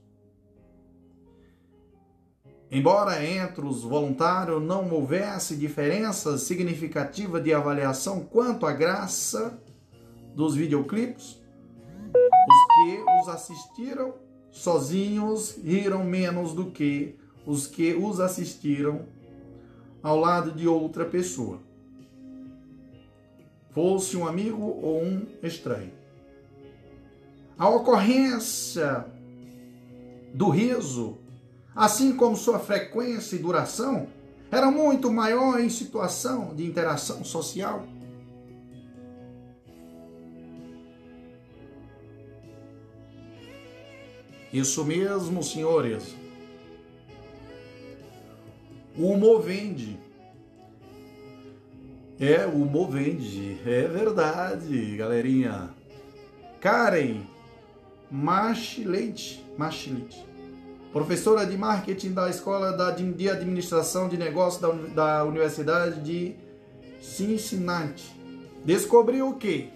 Embora entre os voluntários não houvesse diferença significativa de avaliação quanto à graça dos videoclipes, os que os assistiram sozinhos riram menos do que os que os assistiram ao lado de outra pessoa, fosse um amigo ou um estranho. A ocorrência do riso, assim como sua frequência e duração, era muito maior em situação de interação social. Isso mesmo, senhores. O humor vende. É, o humor vende. É verdade, galerinha. Karen Machilete, Machilete, professora de marketing da Escola de Administração de Negócios da Universidade de Cincinnati, descobriu que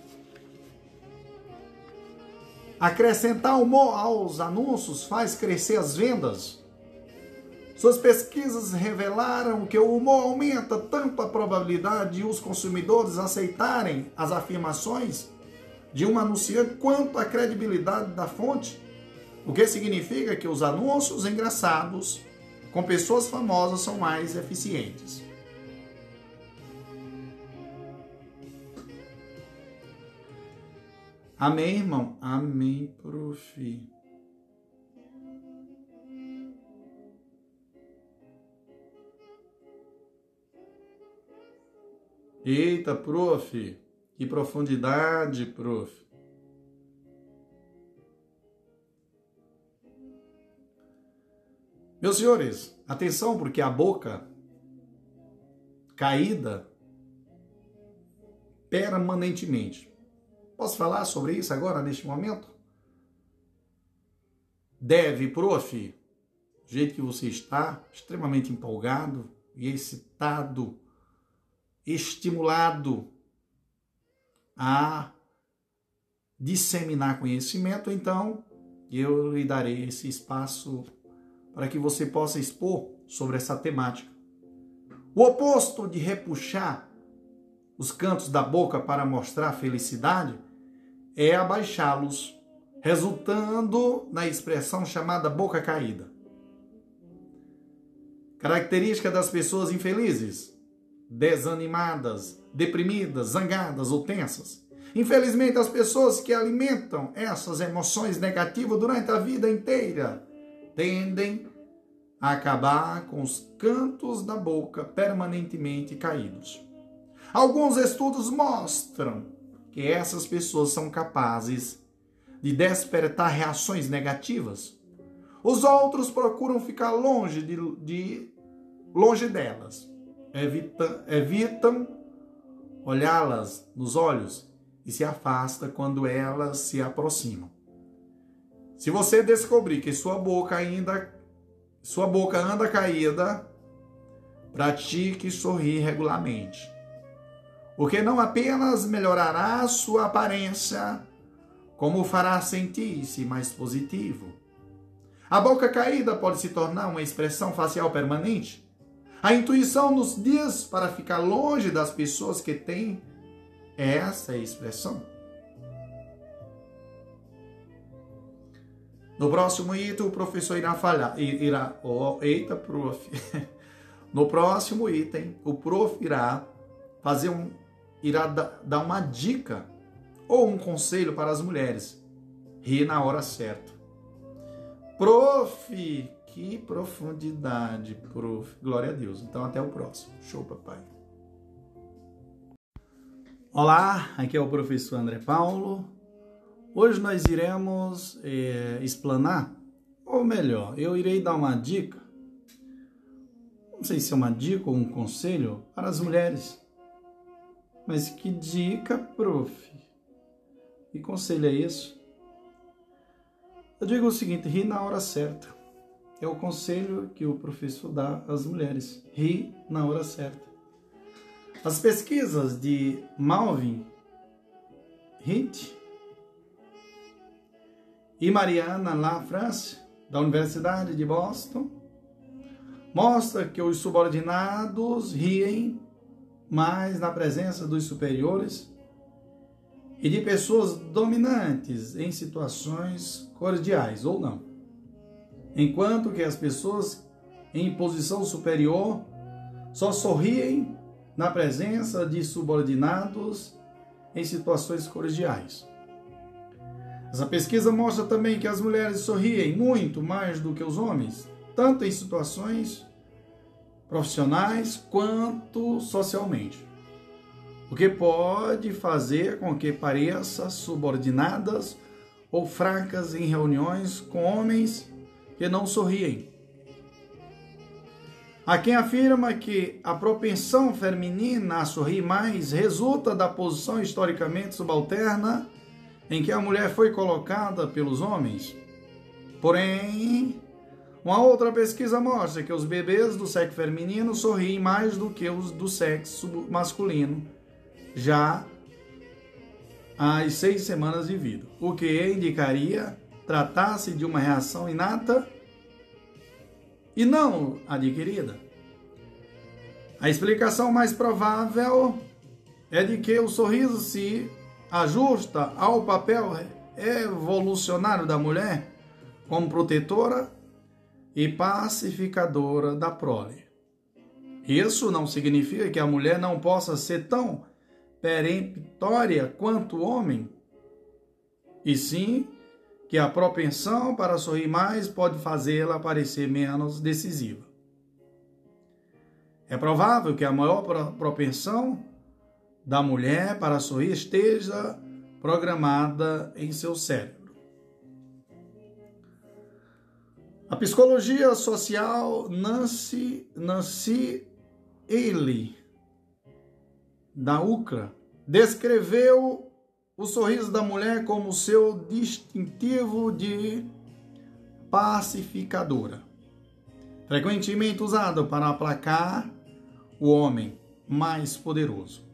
acrescentar humor aos anúncios faz crescer as vendas suas pesquisas revelaram que o humor aumenta tanto a probabilidade de os consumidores aceitarem as afirmações de um anunciante quanto à credibilidade da fonte. O que significa que os anúncios engraçados com pessoas famosas são mais eficientes. Amém, irmão? Amém, prof. Eita, prof. Que profundidade, prof. Meus senhores, atenção, porque a boca caída permanentemente Posso falar sobre isso agora, neste momento? Deve, prof, jeito que você está, extremamente empolgado e excitado, estimulado a disseminar conhecimento, então eu lhe darei esse espaço para que você possa expor sobre essa temática. O oposto de repuxar os cantos da boca para mostrar felicidade é abaixá-los, resultando na expressão chamada boca caída. Característica das pessoas infelizes, desanimadas, deprimidas, zangadas ou tensas. Infelizmente, as pessoas que alimentam essas emoções negativas durante a vida inteira tendem a acabar com os cantos da boca permanentemente caídos. Alguns estudos mostram que essas pessoas são capazes de despertar reações negativas. Os outros procuram ficar longe de, de longe delas, evitam, evitam olhá-las nos olhos e se afasta quando elas se aproximam. Se você descobrir que sua boca ainda sua boca anda caída, pratique sorrir regularmente o que não apenas melhorará sua aparência, como fará sentir-se mais positivo. A boca caída pode se tornar uma expressão facial permanente. A intuição nos diz para ficar longe das pessoas que têm essa expressão. No próximo item, o professor irá falar. Irá, oh, eita, prof. No próximo item, o prof irá fazer um irá dar uma dica ou um conselho para as mulheres. Rir na hora certa. Prof, que profundidade, prof. Glória a Deus. Então até o próximo. Show, papai. Olá, aqui é o professor André Paulo. Hoje nós iremos é, explanar, ou melhor, eu irei dar uma dica, não sei se é uma dica ou um conselho para as mulheres mas que dica, prof. Que conselho é isso? Eu digo o seguinte: ri na hora certa. É o conselho que o professor dá às mulheres. Ri na hora certa. As pesquisas de Malvin Hint e Mariana Lafrance, da Universidade de Boston, mostra que os subordinados riem mas na presença dos superiores e de pessoas dominantes em situações cordiais ou não. Enquanto que as pessoas em posição superior só sorriem na presença de subordinados em situações cordiais. Essa pesquisa mostra também que as mulheres sorriem muito mais do que os homens, tanto em situações profissionais quanto socialmente. O que pode fazer com que pareça subordinadas ou fracas em reuniões com homens que não sorriem. Há quem afirma que a propensão feminina a sorrir mais resulta da posição historicamente subalterna em que a mulher foi colocada pelos homens. Porém, uma outra pesquisa mostra que os bebês do sexo feminino sorriem mais do que os do sexo masculino, já às seis semanas de vida, o que indicaria tratar-se de uma reação inata e não adquirida. A explicação mais provável é de que o sorriso se ajusta ao papel evolucionário da mulher como protetora e pacificadora da prole. Isso não significa que a mulher não possa ser tão peremptória quanto o homem, e sim que a propensão para sorrir mais pode fazê-la parecer menos decisiva. É provável que a maior propensão da mulher para sorrir esteja programada em seu cérebro. A psicologia social Nancy, Nancy Ele, da UCLA, descreveu o sorriso da mulher como seu distintivo de pacificadora, frequentemente usado para aplacar o homem mais poderoso.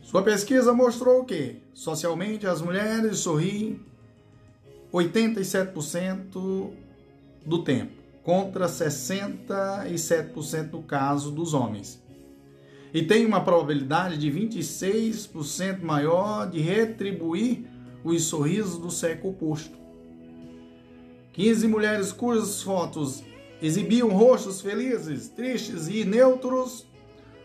Sua pesquisa mostrou que, socialmente, as mulheres sorriem 87% do tempo, contra 67% no caso dos homens. E tem uma probabilidade de 26% maior de retribuir os sorrisos do sexo oposto. 15 mulheres cujas fotos exibiam rostos felizes, tristes e neutros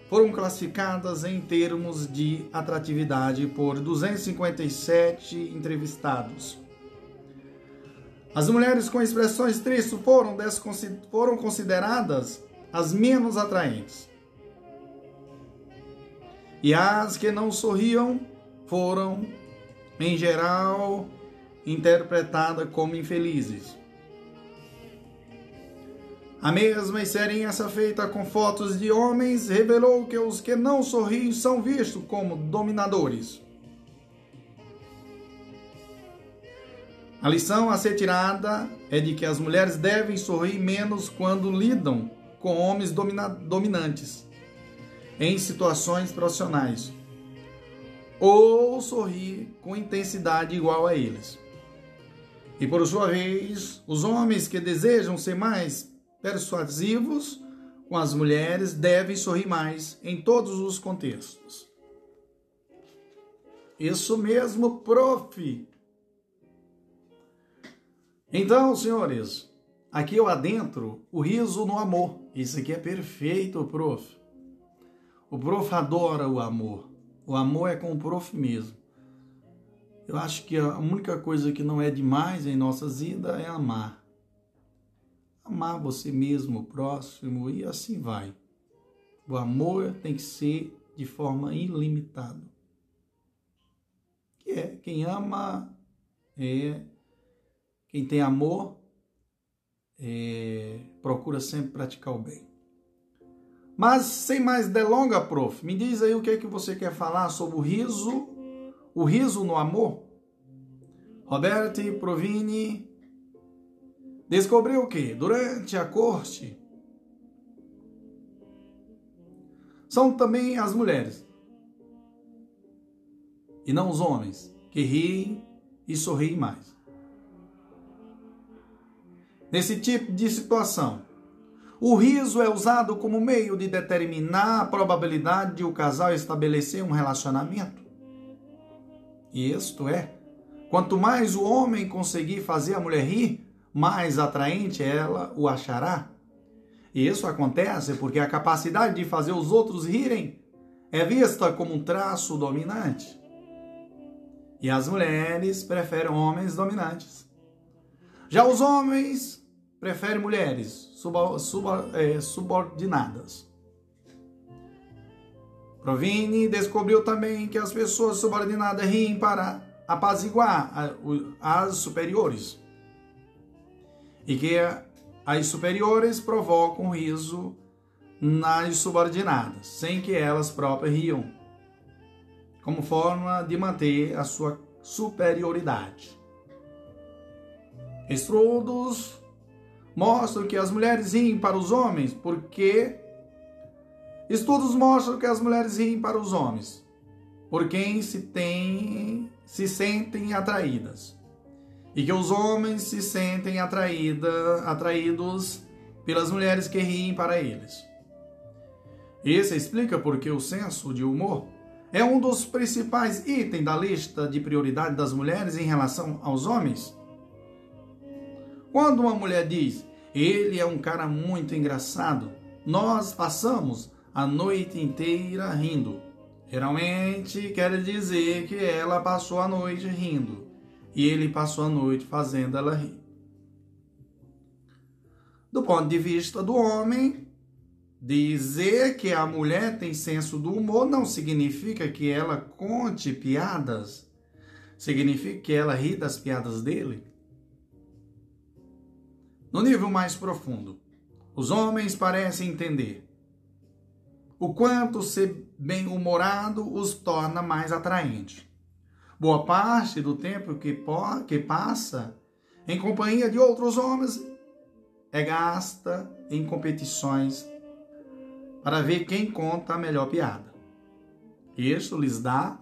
foram classificadas em termos de atratividade por 257 entrevistados. As mulheres com expressões tristes foram, foram consideradas as menos atraentes. E as que não sorriam foram, em geral, interpretadas como infelizes. A mesma experiência feita com fotos de homens revelou que os que não sorriem são vistos como dominadores. A lição a ser tirada é de que as mulheres devem sorrir menos quando lidam com homens dominantes em situações profissionais, ou sorrir com intensidade igual a eles. E por sua vez, os homens que desejam ser mais persuasivos com as mulheres devem sorrir mais em todos os contextos. Isso mesmo, prof. Então, senhores, aqui eu adentro o riso no amor. Isso aqui é perfeito, prof. O prof adora o amor. O amor é com o prof mesmo. Eu acho que a única coisa que não é demais em nossas vidas é amar amar você mesmo, o próximo e assim vai. O amor tem que ser de forma ilimitada. Que é quem ama é quem tem amor é, procura sempre praticar o bem. Mas sem mais delonga, prof, me diz aí o que é que você quer falar sobre o riso, o riso no amor. Roberti Provini descobriu que, durante a corte, são também as mulheres, e não os homens, que riem e sorriem mais. Nesse tipo de situação, o riso é usado como meio de determinar a probabilidade de o casal estabelecer um relacionamento. E isto é, quanto mais o homem conseguir fazer a mulher rir, mais atraente ela o achará. E isso acontece porque a capacidade de fazer os outros rirem é vista como um traço dominante. E as mulheres preferem homens dominantes. Já os homens preferem mulheres sub, sub, é, subordinadas. Provini descobriu também que as pessoas subordinadas riem para apaziguar as superiores e que as superiores provocam riso nas subordinadas, sem que elas próprias riam, como forma de manter a sua superioridade. Estudos mostram que as mulheres riem para os homens porque estudos mostram que as mulheres riem para os homens por quem se tem se sentem atraídas e que os homens se sentem atraída, atraídos pelas mulheres que riem para eles. Isso explica porque o senso de humor é um dos principais itens da lista de prioridade das mulheres em relação aos homens? Quando uma mulher diz, ele é um cara muito engraçado, nós passamos a noite inteira rindo. Geralmente quer dizer que ela passou a noite rindo e ele passou a noite fazendo ela rir. Do ponto de vista do homem, dizer que a mulher tem senso do humor não significa que ela conte piadas, significa que ela ri das piadas dele. No nível mais profundo, os homens parecem entender o quanto ser bem-humorado os torna mais atraentes. Boa parte do tempo que, que passa em companhia de outros homens é gasta em competições para ver quem conta a melhor piada. Isso lhes dá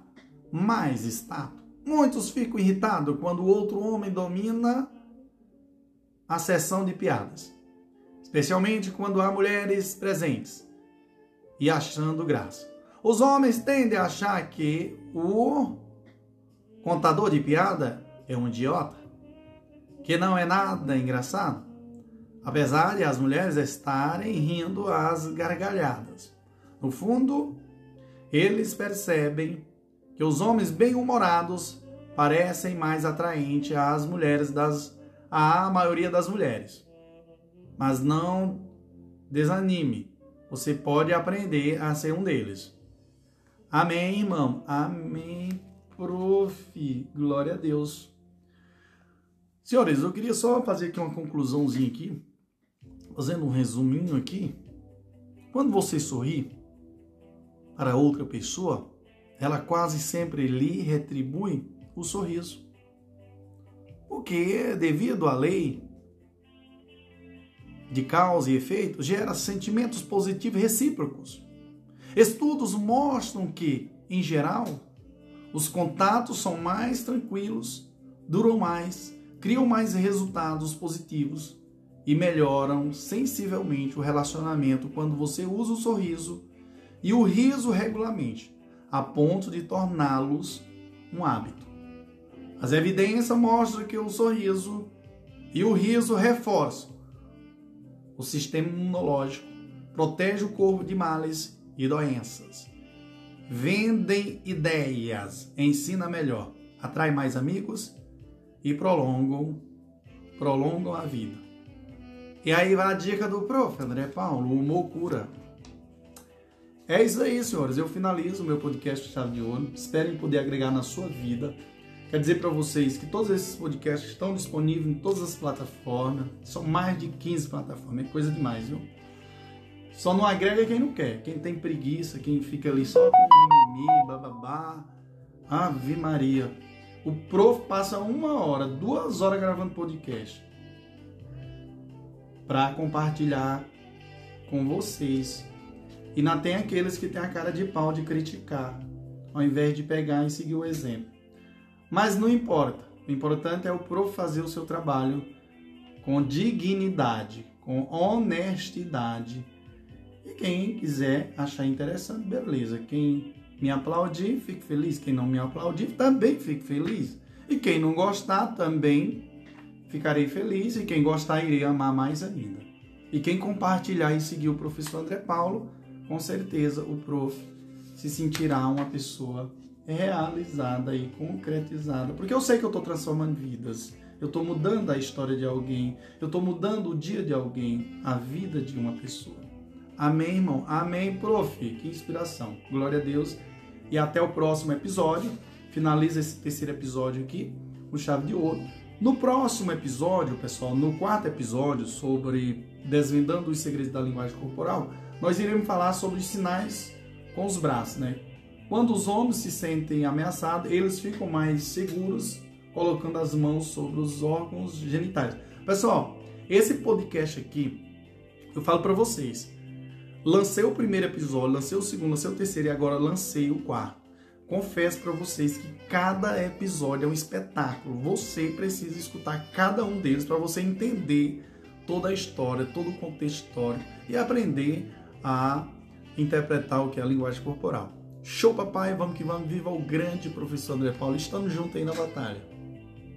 mais status. Muitos ficam irritados quando o outro homem domina a sessão de piadas, especialmente quando há mulheres presentes e achando graça. Os homens tendem a achar que o contador de piada é um idiota, que não é nada engraçado apesar de as mulheres estarem rindo às gargalhadas. No fundo, eles percebem que os homens bem-humorados parecem mais atraentes às mulheres das à maioria das mulheres. Mas não desanime. Você pode aprender a ser um deles. Amém, irmão. Amém, prof. Glória a Deus. Senhores, eu queria só fazer aqui uma conclusãozinha aqui fazendo um resuminho aqui, quando você sorri para outra pessoa, ela quase sempre lhe retribui o sorriso. Porque, devido à lei de causa e efeito, gera sentimentos positivos recíprocos. Estudos mostram que, em geral, os contatos são mais tranquilos, duram mais, criam mais resultados positivos e melhoram sensivelmente o relacionamento quando você usa o sorriso e o riso regularmente, a ponto de torná-los um hábito. As evidências mostram que o sorriso e o riso reforçam o sistema imunológico, protege o corpo de males e doenças. Vendem ideias, ensina melhor, atrai mais amigos e prolongam, prolongam a vida. E aí vai a dica do prof. André Paulo, o humor cura. É isso aí, senhores. Eu finalizo o meu podcast Chave de Ouro. Espero poder agregar na sua vida. Quer dizer para vocês que todos esses podcasts estão disponíveis em todas as plataformas. São mais de 15 plataformas. É coisa demais, viu? Só não agrega quem não quer. Quem tem preguiça, quem fica ali só com mimimi, bababá. Ave Maria. O prof passa uma hora, duas horas gravando podcast para compartilhar com vocês. E não tem aqueles que têm a cara de pau de criticar, ao invés de pegar e seguir o exemplo. Mas não importa. O importante é o prof fazer o seu trabalho com dignidade, com honestidade. E quem quiser achar interessante, beleza. Quem me aplaudir, fique feliz. Quem não me aplaudir, também fique feliz. E quem não gostar, também ficarei feliz e quem gostar irei amar mais ainda. E quem compartilhar e seguir o professor André Paulo, com certeza o prof se sentirá uma pessoa realizada e concretizada, porque eu sei que eu estou transformando vidas, eu estou mudando a história de alguém, eu estou mudando o dia de alguém, a vida de uma pessoa. Amém, irmão? Amém, prof. Que inspiração. Glória a Deus. E até o próximo episódio. Finaliza esse terceiro episódio aqui, o chave de ouro. No próximo episódio, pessoal, no quarto episódio sobre desvendando os segredos da linguagem corporal, nós iremos falar sobre os sinais com os braços, né? Quando os homens se sentem ameaçados, eles ficam mais seguros colocando as mãos sobre os órgãos genitais. Pessoal, esse podcast aqui, eu falo para vocês. Lancei o primeiro episódio, lancei o segundo, lancei o terceiro e agora lancei o quarto. Confesso para vocês que cada episódio é um espetáculo. Você precisa escutar cada um deles para você entender toda a história, todo o contexto histórico e aprender a interpretar o que é a linguagem corporal. Show, papai, vamos que vamos. Viva o grande professor André Paulo. Estamos juntos aí na batalha.